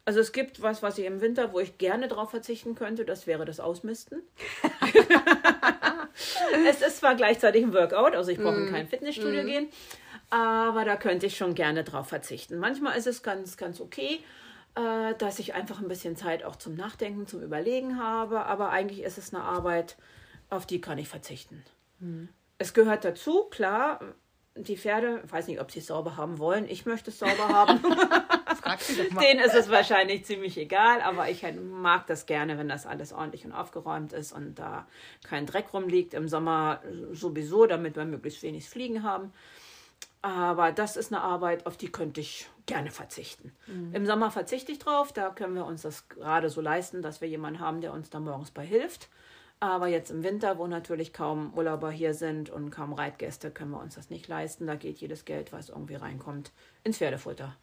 S2: Also es gibt was, was ich im Winter, wo ich gerne darauf verzichten könnte, das wäre das Ausmisten. *laughs* es ist zwar gleichzeitig ein Workout, also ich brauche in kein Fitnessstudio gehen, aber da könnte ich schon gerne drauf verzichten. Manchmal ist es ganz, ganz okay, äh, dass ich einfach ein bisschen Zeit auch zum Nachdenken, zum Überlegen habe, aber eigentlich ist es eine Arbeit, auf die kann ich verzichten. Es gehört dazu, klar, die Pferde, ich weiß nicht, ob sie es sauber haben wollen, ich möchte es sauber haben. *laughs* Denen ist es wahrscheinlich ziemlich egal, aber ich mag das gerne, wenn das alles ordentlich und aufgeräumt ist und da kein Dreck rumliegt. Im Sommer sowieso, damit wir möglichst wenig Fliegen haben. Aber das ist eine Arbeit, auf die könnte ich gerne verzichten. Im Sommer verzichte ich drauf, da können wir uns das gerade so leisten, dass wir jemanden haben, der uns da morgens bei hilft. Aber jetzt im Winter, wo natürlich kaum Urlauber hier sind und kaum Reitgäste, können wir uns das nicht leisten. Da geht jedes Geld, was irgendwie reinkommt, ins Pferdefutter.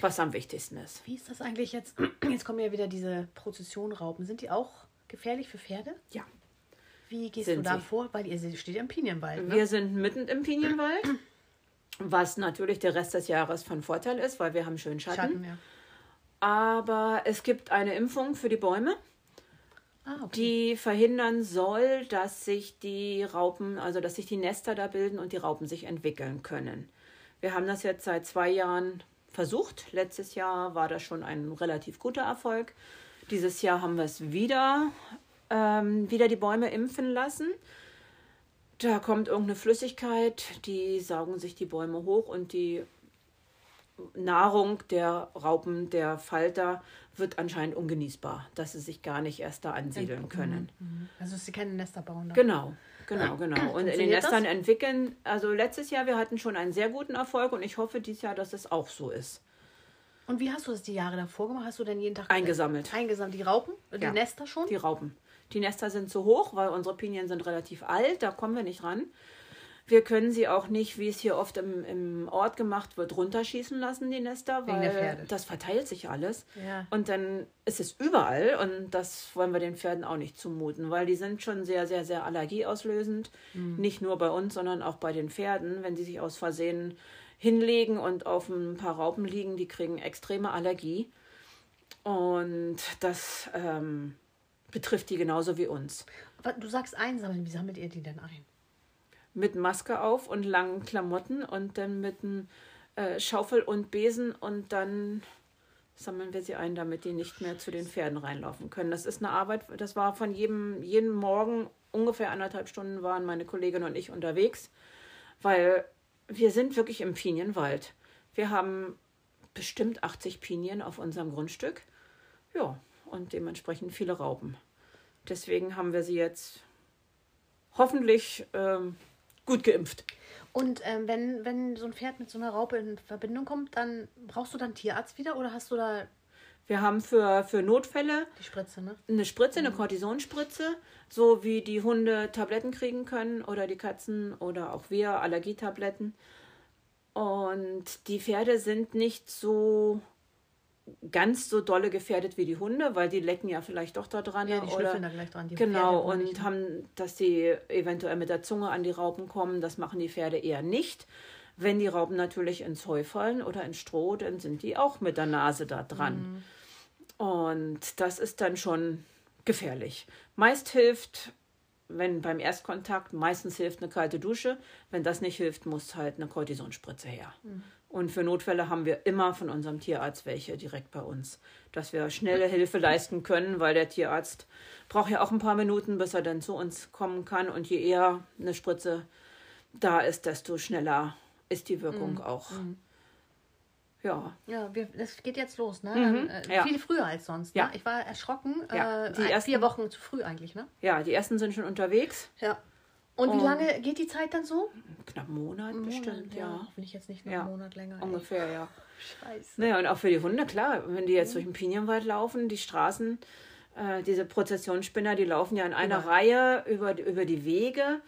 S2: Was am wichtigsten ist.
S1: Wie ist das eigentlich jetzt? Jetzt kommen ja wieder diese Prozessionraupen. Sind die auch gefährlich für Pferde?
S2: Ja.
S1: Wie gehst
S2: Sind
S1: du da
S2: sie.
S1: vor? Weil ihr steht ja im Pinienwald. Ne?
S2: Wir sind mitten im Pinienwald. Was natürlich der Rest des Jahres von Vorteil ist, weil wir haben schön Schatten.
S1: Schatten, ja.
S2: Aber es gibt eine Impfung für die Bäume,
S1: Ah, okay.
S2: die verhindern soll, dass sich die Raupen, also dass sich die Nester da bilden und die Raupen sich entwickeln können. Wir haben das jetzt seit zwei Jahren versucht. Letztes Jahr war das schon ein relativ guter Erfolg. Dieses Jahr haben wir es wieder, ähm, wieder die Bäume impfen lassen. Da kommt irgendeine Flüssigkeit, die saugen sich die Bäume hoch und die Nahrung der Raupen, der Falter, wird anscheinend ungenießbar, dass sie sich gar nicht erst da ansiedeln können.
S1: Mhm. Also, dass sie keine Nester bauen. Dann.
S2: Genau, genau, *clears throat* genau. Und in den Nestern
S1: das?
S2: entwickeln, also letztes Jahr, wir hatten schon einen sehr guten Erfolg und ich hoffe dieses Jahr, dass es auch so ist.
S1: Und wie hast du das die Jahre davor gemacht? Hast du denn jeden Tag
S2: Eingesammelt.
S1: Eingesammelt. Die Raupen? Die
S2: Ja.
S1: Nester schon?
S2: Die Raupen. Die Nester sind zu hoch, weil unsere Pinien sind relativ alt, da kommen wir nicht ran. Wir können sie auch nicht, wie es hier oft im, im Ort gemacht wird, runterschießen lassen, die Nester, weil das verteilt sich alles.
S1: Ja.
S2: Und dann ist es überall und das wollen wir den Pferden auch nicht zumuten, weil die sind schon sehr, sehr, sehr allergieauslösend. Nicht nur bei uns, sondern auch bei den Pferden. Wenn sie sich aus Versehen hinlegen und auf ein paar Raupen liegen, die kriegen extreme Allergie. Und das ähm, betrifft die genauso wie uns.
S1: Aber Du sagst einsammeln. Wie sammelt ihr die denn ein?
S2: Mit Maske auf und langen Klamotten und dann mit einem äh, Schaufel und Besen und dann sammeln wir sie ein, damit die nicht mehr zu den Pferden reinlaufen können. Das ist eine Arbeit, das war von jedem, jeden Morgen ungefähr anderthalb Stunden waren meine Kollegin und ich unterwegs, weil wir sind wirklich im Pinienwald. Wir haben bestimmt 80 Pinien auf unserem Grundstück. Ja, und dementsprechend viele Raupen. Deswegen haben wir sie jetzt hoffentlich ähm, gut geimpft.
S1: Und ähm, wenn, wenn so ein Pferd mit so einer Raupe in Verbindung kommt, dann brauchst du dann Tierarzt wieder oder hast du da
S2: Wir haben für, für Notfälle
S1: die Spritze, ne?
S2: eine Spritze, eine Kortisonspritze, so wie die Hunde Tabletten kriegen können oder die Katzen oder auch wir Allergietabletten. Und die Pferde sind nicht so ganz so dolle gefährdet wie die Hunde, weil die lecken ja vielleicht doch da dran.
S1: Ja, die
S2: oder,
S1: da gleich dran.
S2: Genau, und
S1: nicht,
S2: haben, dass die eventuell mit der Zunge an die Raupen kommen, das machen die Pferde eher nicht. Wenn die Raupen natürlich ins Heu fallen oder ins Stroh, dann sind die auch mit der Nase da dran. Und das ist dann schon gefährlich. Meist hilft, wenn beim Erstkontakt, meistens hilft eine kalte Dusche. Wenn das nicht hilft, muss halt eine Kortisonspritze her. Und für Notfälle haben wir immer von unserem Tierarzt welche direkt bei uns, dass wir schnelle Hilfe leisten können, weil der Tierarzt braucht ja auch ein paar Minuten, bis er dann zu uns kommen kann. Und je eher eine Spritze da ist, desto schneller ist die Wirkung auch. Ja,
S1: Ja, wir, das geht jetzt los, ne?
S2: Mhm,
S1: äh,
S2: ja.
S1: Viel früher als sonst.
S2: Ja.
S1: Ne? Ich war erschrocken.
S2: Ja,
S1: äh,
S2: die
S1: ein-
S2: ersten-
S1: vier Wochen zu früh eigentlich, ne?
S2: ja, die ersten sind schon unterwegs.
S1: Ja. Und wie lange geht die Zeit dann so?
S2: Knapp einen Monat bestimmt, ja.
S1: Hoffentlich jetzt nicht noch
S2: Ja.
S1: einen Monat länger. ey.
S2: Ungefähr, ja. *laughs*
S1: Scheiße.
S2: Naja, und auch für die Hunde, klar, wenn die jetzt durch den Pinienwald laufen, die Straßen, äh, diese Prozessionsspinner, die laufen ja in einer
S1: Überall.
S2: Reihe über, die- über die Wege.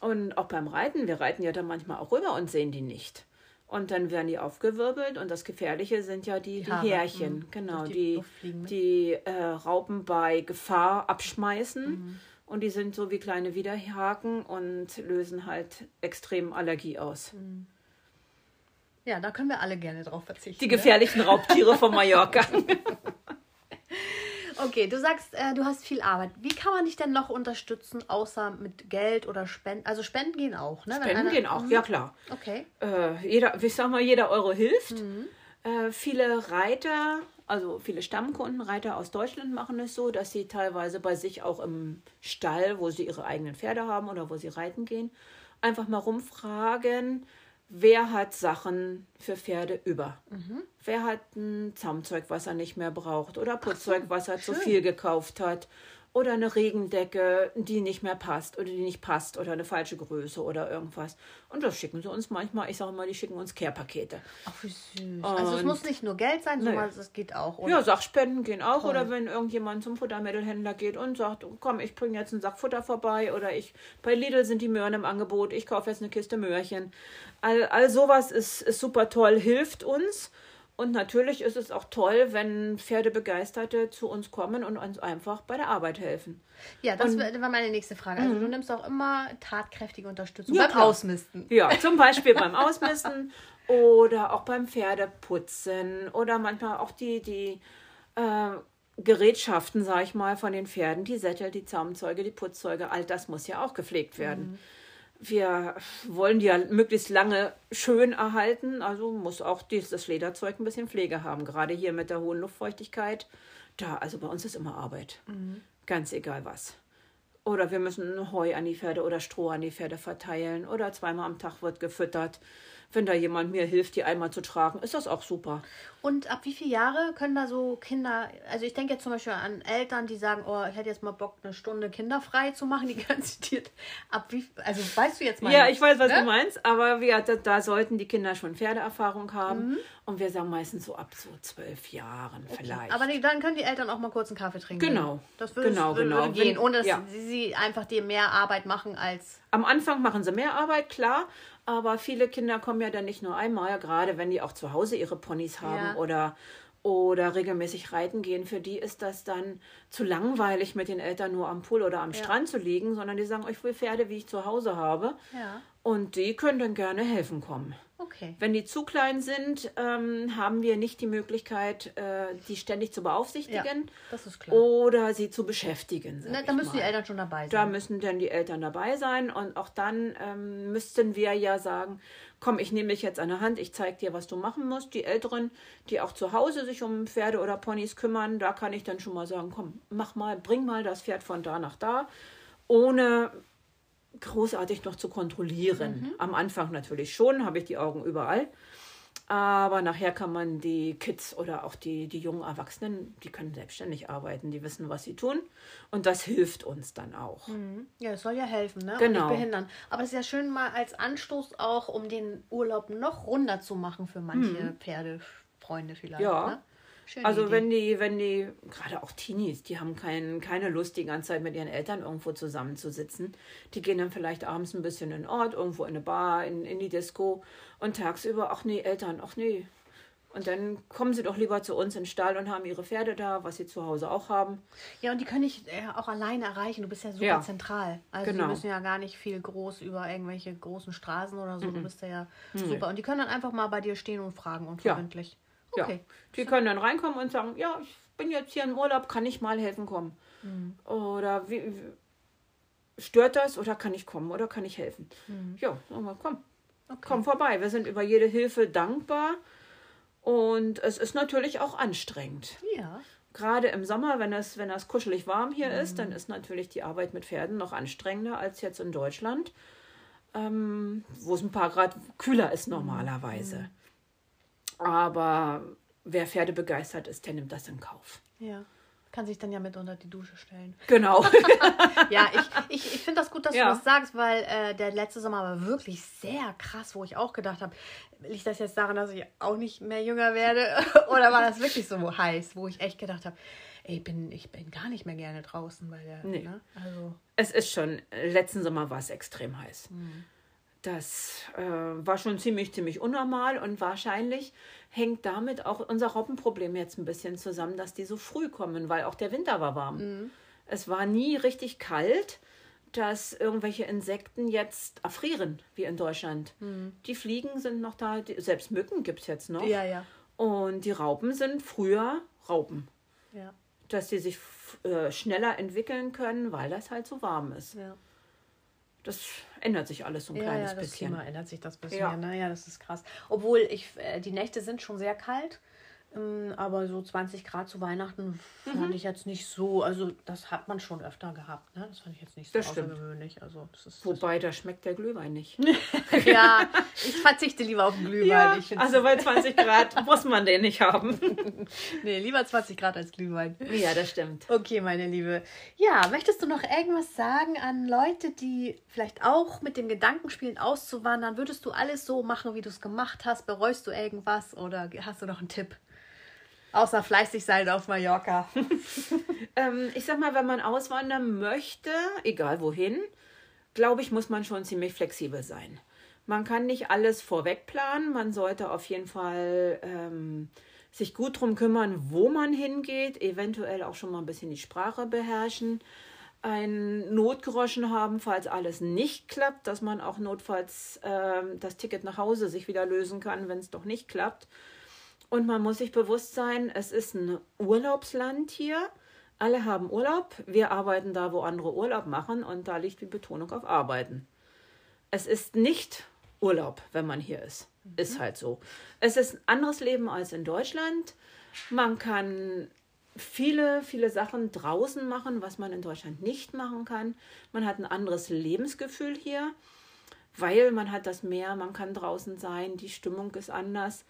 S2: Und auch beim Reiten, wir reiten ja dann manchmal auch rüber und sehen die nicht. Und dann werden die aufgewirbelt und das Gefährliche sind ja die, die,
S1: Haare,
S2: Härchen,
S1: mhm,
S2: genau,
S1: die
S2: die, die äh, Raupen bei Gefahr abschmeißen.
S1: Mhm.
S2: Und die sind so wie kleine Widerhaken und lösen halt extrem Allergie aus.
S1: Ja, da können wir alle gerne drauf verzichten.
S2: Die
S1: ne?
S2: gefährlichen Raubtiere von Mallorca. *laughs*
S1: Okay, du sagst, äh, du hast viel Arbeit. Wie kann man dich denn noch unterstützen, außer mit Geld oder Spenden? Also Spenden gehen auch, ne? Wenn
S2: Spenden
S1: einer-
S2: gehen auch,
S1: Mhm.
S2: ja klar.
S1: Okay.
S2: Äh, jeder, ich sag mal, jeder Euro hilft.
S1: Mhm.
S2: Äh, viele Reiter, also viele Stammkunden, Reiter aus Deutschland machen es so, dass sie teilweise bei sich auch im Stall, wo sie ihre eigenen Pferde haben oder wo sie reiten gehen, einfach mal rumfragen, wer hat Sachen für Pferde über?
S1: Mhm.
S2: Wer hat ein Zaumzeug, was er nicht mehr braucht oder Putzzeug, was er zu
S1: schön.
S2: viel gekauft hat oder eine Regendecke, die nicht mehr passt oder die nicht passt oder eine falsche Größe oder irgendwas. Und das schicken sie uns manchmal, ich sage mal, die schicken uns Care-Pakete.
S1: Ach, wie süß. also es
S2: Und-
S1: muss nicht nur Geld sein, sondern es geht auch. Und
S2: Ja, Sachspenden gehen auch.
S1: Toll.
S2: Oder wenn irgendjemand zum Futtermittelhändler geht und sagt, komm, ich bringe jetzt einen Sack Futter vorbei oder ich bei Lidl sind die Möhren im Angebot, ich kaufe jetzt eine Kiste Möhrchen. All, all sowas ist, ist super toll, hilft uns. Und natürlich ist es auch toll, wenn Pferdebegeisterte zu uns kommen und uns einfach bei der Arbeit helfen.
S1: Ja, das und, war meine nächste Frage. Also du nimmst auch immer tatkräftige Unterstützung
S2: ja,
S1: beim klar. Ausmisten.
S2: Ja, *laughs* zum Beispiel beim Ausmisten oder auch beim Pferdeputzen oder manchmal auch die, die äh, Gerätschaften, sag ich mal, von den Pferden, die Sättel, die Zaumzeuge, die Putzzeuge, all das muss ja auch gepflegt werden. Mhm wir wollen die ja möglichst lange schön erhalten, also muss auch das Lederzeug ein bisschen Pflege haben. Gerade hier mit der hohen Luftfeuchtigkeit, da, also bei uns ist immer Arbeit. Mhm. Ganz egal was. Oder wir müssen Heu an die Pferde oder Stroh an die Pferde verteilen oder zweimal am Tag wird gefüttert wenn da jemand mir hilft, die einmal zu tragen, ist das auch super.
S1: Und ab wie viele Jahre können da so Kinder, also ich denke jetzt zum Beispiel an Eltern, die sagen, oh, ich hätte jetzt mal Bock, eine Stunde kinderfrei zu machen, die ganze Zeit. Ab wie, also weißt du jetzt mal?
S2: Ja, ich weiß, was ne? du meinst, aber wir, da, da, sollten die Kinder schon Pferdeerfahrung haben. Mhm. Und wir sagen meistens so ab so zwölf Jahren okay. vielleicht.
S1: Aber die, dann können die Eltern auch mal kurz einen Kaffee trinken.
S2: Genau.
S1: Das würde,
S2: genau,
S1: würde,
S2: genau.
S1: würde gehen, ohne dass ja. sie, sie einfach dir mehr Arbeit machen als.
S2: Am Anfang machen sie mehr Arbeit, klar. Aber viele Kinder kommen ja dann nicht nur einmal, gerade wenn die auch zu Hause ihre Ponys haben ja. oder, oder regelmäßig reiten gehen. Für die ist das dann zu langweilig, mit den Eltern nur am Pool oder am ja. Strand zu liegen, sondern die sagen, ich will Pferde, wie ich zu Hause habe.
S1: Ja.
S2: Und die können dann gerne helfen kommen.
S1: Okay.
S2: Wenn die zu klein sind, ähm, haben wir nicht die Möglichkeit, äh, die ständig zu beaufsichtigen. Ja,
S1: das ist klar.
S2: Oder sie zu beschäftigen.
S1: Na, da müssen mal. die Eltern schon dabei sein.
S2: Da müssen dann die Eltern dabei sein. Und auch dann ähm, müssten wir ja sagen, komm, ich nehme dich jetzt an der Hand, ich zeige dir, was du machen musst. Die Älteren, die auch zu Hause sich um Pferde oder Ponys kümmern, da kann ich dann schon mal sagen, komm, mach mal, bring mal das Pferd von da nach da. Ohne großartig noch zu kontrollieren. Mhm. Am Anfang natürlich schon, habe ich die Augen überall. Aber nachher kann man die Kids oder auch die, die jungen Erwachsenen, die können selbstständig arbeiten, die wissen, was sie tun. Und das hilft uns dann auch.
S1: Mhm. Ja, das soll ja helfen, ne?
S2: Genau.
S1: Und nicht behindern. Aber es ist ja schön mal als Anstoß auch, um den Urlaub noch runder zu machen für manche mhm. Pferdefreunde vielleicht.
S2: Ja.
S1: Ne?
S2: Schöne also Idee. wenn die, wenn die, gerade auch Teenies, die haben kein, keine Lust, die ganze Zeit mit ihren Eltern irgendwo zusammenzusitzen. Die gehen dann vielleicht abends ein bisschen in den Ort, irgendwo in eine Bar, in, in die Disco und tagsüber, ach nee, Eltern, ach nee. Und dann kommen sie doch lieber zu uns in den Stall und haben ihre Pferde da, was sie zu Hause auch haben.
S1: Ja, und die können ich äh, auch alleine erreichen. Du bist ja super ja. zentral. Also genau. die müssen ja gar nicht viel groß über irgendwelche großen Straßen oder so. Mhm. Du bist ja, ja mhm. super. Und die können dann einfach mal bei dir stehen und fragen unverbindlich. Ja.
S2: Okay. Ja. Die können dann reinkommen und sagen, ja, ich bin jetzt hier im Urlaub, kann ich mal helfen kommen? Mhm. Oder wie, stört das oder kann ich kommen oder kann ich helfen? Mhm. Ja, sagen wir, komm, okay. komm vorbei. Wir sind über jede Hilfe dankbar und es ist natürlich auch anstrengend.
S1: Ja.
S2: Gerade im Sommer, wenn es, wenn es kuschelig warm hier mhm. ist, dann ist natürlich die Arbeit mit Pferden noch anstrengender als jetzt in Deutschland, ähm, wo es ein paar Grad kühler ist normalerweise. Aber wer Pferde begeistert ist, der nimmt das in Kauf.
S1: Ja. Kann sich dann ja mit unter die Dusche stellen.
S2: Genau. *laughs*
S1: ja, ich, ich, ich finde das gut, dass ja. du das sagst, weil äh, der letzte Sommer war wirklich sehr krass, wo ich auch gedacht habe, liegt das jetzt daran, dass ich auch nicht mehr jünger werde? *laughs* Oder war das wirklich so heiß, wo ich echt gedacht habe, ey, bin, ich bin gar nicht mehr gerne draußen bei der.
S2: Nee. Ne? Also. Es ist schon, letzten Sommer war es extrem heiß. Mhm. Das äh, war schon ziemlich, ziemlich unnormal und wahrscheinlich hängt damit auch unser Robbenproblem jetzt ein bisschen zusammen, dass die so früh kommen, weil auch der Winter war warm. Mhm. Es war nie richtig kalt, dass irgendwelche Insekten jetzt erfrieren, wie in Deutschland. Mhm. Die Fliegen sind noch da, die, selbst Mücken gibt es jetzt noch.
S1: Ja, ja.
S2: Und die Raupen sind früher Raupen.
S1: Ja.
S2: Dass die sich äh, schneller entwickeln können, weil das halt so warm ist.
S1: Ja.
S2: Das ändert sich alles so ein
S1: ja,
S2: kleines
S1: ja, das
S2: bisschen.
S1: Klima ändert sich das bisschen. Ja. Naja, das ist krass. Obwohl ich, äh, die Nächte sind schon sehr kalt. Ähm, aber so 20 Grad zu Weihnachten mhm. fand ich jetzt nicht so. Also, das hat man schon öfter gehabt. Ne? Das fand ich jetzt nicht so
S2: das
S1: außergewöhnlich. Also,
S2: das ist, Wobei, da schmeckt der Glühwein nicht. *laughs* *laughs*
S1: ja, ich verzichte lieber auf den Glühwein. Ja,
S2: also, bei 20 Grad muss man den nicht haben. *laughs*
S1: nee, lieber 20 Grad als Glühwein.
S2: Ja, das stimmt.
S1: Okay, meine Liebe. Ja, möchtest du noch irgendwas sagen an Leute, die vielleicht auch mit dem Gedanken spielen, auszuwandern? Würdest du alles so machen, wie du es gemacht hast? Bereust du irgendwas oder hast du noch einen Tipp? Außer fleißig sein auf Mallorca. *laughs*
S2: ähm, ich sag mal, wenn man auswandern möchte, egal wohin, glaube ich, muss man schon ziemlich flexibel sein. Man kann nicht alles vorweg planen. Man sollte auf jeden Fall ähm, sich gut darum kümmern, wo man hingeht, eventuell auch schon mal ein bisschen die Sprache beherrschen, ein Notgroschen haben, falls alles nicht klappt, dass man auch notfalls ähm, das Ticket nach Hause sich wieder lösen kann, wenn es doch nicht klappt. Und man muss sich bewusst sein, es ist ein Urlaubsland hier. Alle haben Urlaub. Wir arbeiten da, wo andere Urlaub machen. Und da liegt die Betonung auf Arbeiten. Es ist nicht Urlaub, wenn man hier ist. Mhm. Ist halt so. Es ist ein anderes Leben als in Deutschland. Man kann viele, viele Sachen draußen machen, was man in Deutschland nicht machen kann. Man hat ein anderes Lebensgefühl hier, weil man hat das Meer, man kann draußen sein, die Stimmung ist anders,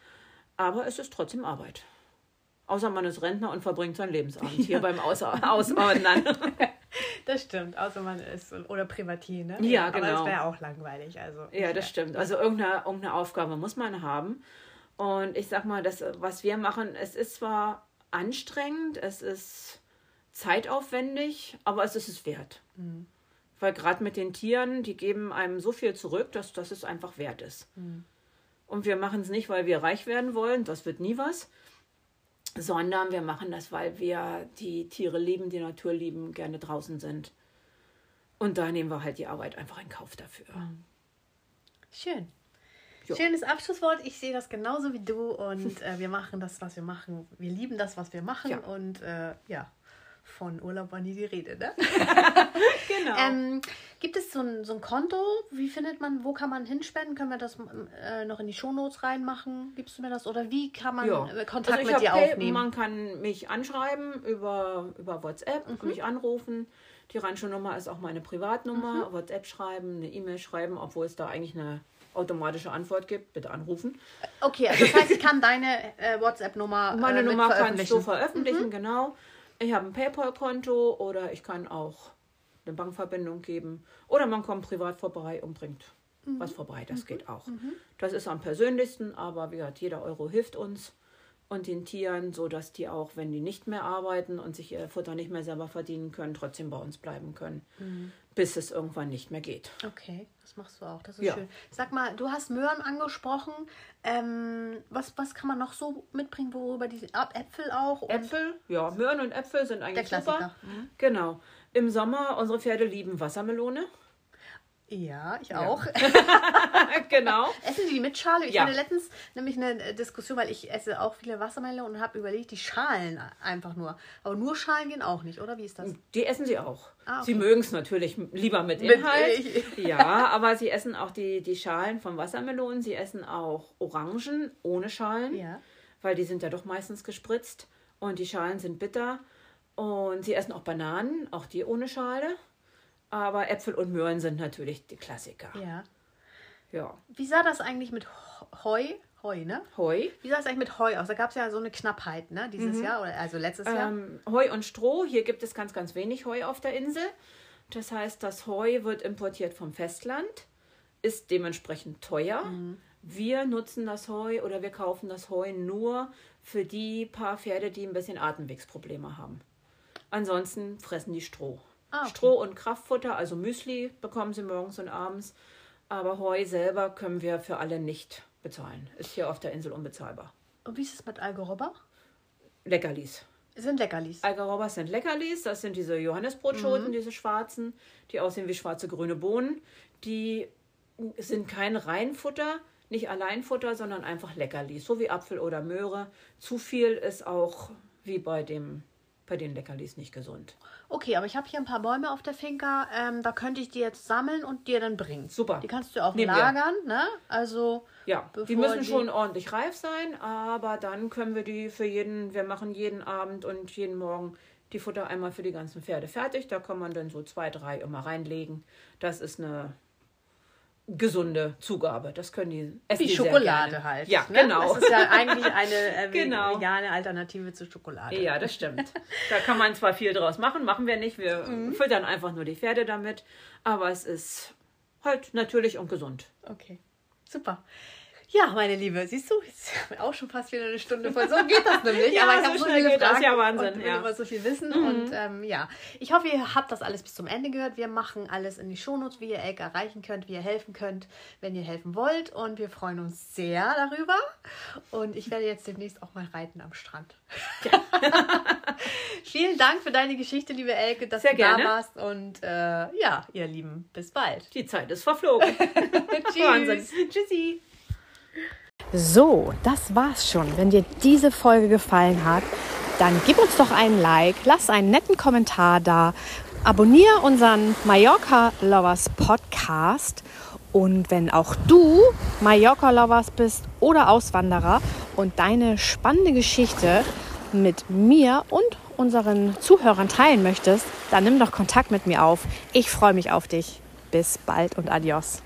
S2: aber es ist trotzdem Arbeit. Außer man ist Rentner und verbringt seinen Lebensabend ja. hier beim *laughs* Ausordnen.
S1: das stimmt, außer man ist oder Privatier, ne?
S2: Ja, genau. Aber
S1: das wäre auch langweilig. Also,
S2: ja, das stimmt. Also irgendeine, irgendeine Aufgabe muss man haben. Und ich sag mal, das, was wir machen, es ist zwar anstrengend, es ist zeitaufwendig, aber es ist es wert. Mhm. Weil gerade mit den Tieren, die geben einem so viel zurück, dass, dass es einfach wert ist. Mhm. Und wir machen es nicht, weil wir reich werden wollen, das wird nie was, sondern wir machen das, weil wir die Tiere lieben, die Natur lieben, gerne draußen sind. Und da nehmen wir halt die Arbeit einfach in Kauf dafür.
S1: Schön. Jo. Schönes Abschlusswort. Ich sehe das genauso wie du und äh, wir machen das, was wir machen. Wir lieben das, was wir machen ja. und äh, ja, von Urlaub war nie die Rede, ne? *laughs* genau. Ähm, gibt es so ein, so ein Konto? Wie findet man, wo kann man hinspenden? Können wir das äh, noch in die Shownotes reinmachen? Gibst du mir das? Oder wie kann man ja. Äh, Kontakt also mit dir Pay aufnehmen?
S2: Man kann mich anschreiben über, über WhatsApp, mhm. mich anrufen. Die Rancho-Nummer ist auch meine Privatnummer. Mhm. WhatsApp schreiben, eine E-Mail schreiben, obwohl es da eigentlich eine automatische Antwort gibt, bitte anrufen.
S1: Okay, also das heißt, ich kann *laughs* deine äh, WhatsApp-Nummer.
S2: äh, Meine Nummer kannst du veröffentlichen, mhm. genau. Ich habe ein PayPal-Konto oder ich kann auch eine Bankverbindung geben. Oder man kommt privat vorbei und bringt mhm. was vorbei. Das mhm. geht auch. Mhm. Das ist am persönlichsten, aber wie gesagt, jeder Euro hilft uns und den Tieren, sodass die auch, wenn die nicht mehr arbeiten und sich ihr Futter nicht mehr selber verdienen können, trotzdem bei uns bleiben können, mhm. Bis es irgendwann nicht mehr geht.
S1: Okay, das machst du auch. Das ist ja. schön. Sag mal, du hast Möhren angesprochen. Ähm, was, was kann man noch so mitbringen, worüber die Äpfel auch?
S2: Äpfel, ja, Möhren und Äpfel sind eigentlich super. Mhm. Genau. Im Sommer, unsere Pferde lieben Wassermelone.
S1: Ja, ich auch. Ja. *laughs* *laughs*
S2: genau.
S1: Essen die mit Schale? Ich ja. hatte letztens nämlich eine Diskussion, weil ich esse auch viele Wassermelonen und habe überlegt, die Schalen einfach nur. Aber nur Schalen gehen auch nicht, oder? Wie ist das?
S2: Die essen sie auch. Ah, okay. Sie mögen es natürlich lieber mit Inhalt. Mit, *laughs* ja, aber sie essen auch die, die Schalen von Wassermelonen. Sie essen auch Orangen ohne Schalen, ja. weil die sind ja doch meistens gespritzt und die Schalen sind bitter. Und sie essen auch Bananen, auch die ohne Schale. Aber Äpfel und Möhren sind natürlich die Klassiker.
S1: Ja. Ja. Wie sah das eigentlich mit Heu? Heu, ne?
S2: Heu.
S1: Wie sah es eigentlich mit Heu aus? Da gab es ja so eine Knappheit, ne? Dieses mhm. Jahr, oder also letztes Jahr.
S2: Ähm, Heu und Stroh. Hier gibt es ganz, ganz wenig Heu auf der Insel. Das heißt, das Heu wird importiert vom Festland, ist dementsprechend teuer. Mhm. Wir nutzen das Heu oder wir kaufen das Heu nur für die paar Pferde, die ein bisschen Atemwegsprobleme haben. Ansonsten fressen die Stroh. Ah, okay. Stroh und Kraftfutter, also Müsli bekommen sie morgens und abends. Aber Heu selber können wir für alle nicht bezahlen. Ist hier auf der Insel unbezahlbar.
S1: Und wie ist es mit Algeroba?
S2: Leckerlis.
S1: Sind Leckerlis.
S2: Algerobas sind Leckerlis. Das sind diese Johannesbrotschoten, mhm. diese schwarzen, die aussehen wie schwarze grüne Bohnen. Die sind kein Reinfutter, nicht Alleinfutter, sondern einfach Leckerlis, so wie Apfel oder Möhre. Zu viel ist auch wie bei dem bei den Leckerlis nicht gesund.
S1: Okay, aber ich habe hier ein paar Bäume auf der Finca. Ähm, da könnte ich die jetzt sammeln und dir dann bringen.
S2: Super.
S1: Die kannst du auch Nehmen lagern, wir. ne? Also.
S2: Ja, die müssen die... schon ordentlich reif sein, aber dann können wir die für jeden, wir machen jeden Abend und jeden Morgen die Futter einmal für die ganzen Pferde fertig. Da kann man dann so zwei, drei immer reinlegen. Das ist eine gesunde Zugabe. Das können die
S1: essen. Wie die Schokolade halt.
S2: Ja, ne? genau.
S1: Das ist ja eigentlich *laughs* eine äh, genau. vegane Alternative zu Schokolade.
S2: Ja, das stimmt. da kann man zwar viel draus machen, machen wir nicht. Wir mhm. füttern einfach nur die Pferde damit. Aber es ist halt natürlich und gesund.
S1: Okay, super. Ja, meine Liebe, siehst du, jetzt haben wir auch schon fast wieder eine Stunde voll. So geht das *laughs* nämlich.
S2: Ja,
S1: aber ich
S2: so
S1: habe so viele
S2: geht das.
S1: Fragen
S2: Ja, Wahnsinn,
S1: und will
S2: ja.
S1: immer so viel wissen. Und ähm, ja, ich hoffe, ihr habt das alles bis zum Ende gehört. Wir machen alles in die Shownotes, wie ihr Elke erreichen könnt, wie ihr helfen könnt, wenn ihr helfen wollt. Und wir freuen uns sehr darüber. Und ich werde jetzt demnächst auch mal reiten am Strand. *laughs* *laughs* Vielen Dank für deine Geschichte, liebe Elke, dass
S2: Sehr
S1: du da
S2: gerne.
S1: warst. Und äh, ja, ihr Lieben, bis bald.
S2: Die Zeit ist verflogen. Wahnsinn. Tschüssi.
S1: So, das war's schon. Wenn dir diese Folge gefallen hat, dann gib uns doch einen Like, lass einen netten Kommentar da, abonniere unseren Mallorca Lovers Podcast und wenn auch du Mallorca Lovers bist oder Auswanderer und deine spannende Geschichte mit mir und unseren Zuhörern teilen möchtest, dann nimm doch Kontakt mit mir auf. Ich freue mich auf dich. Bis bald und adios.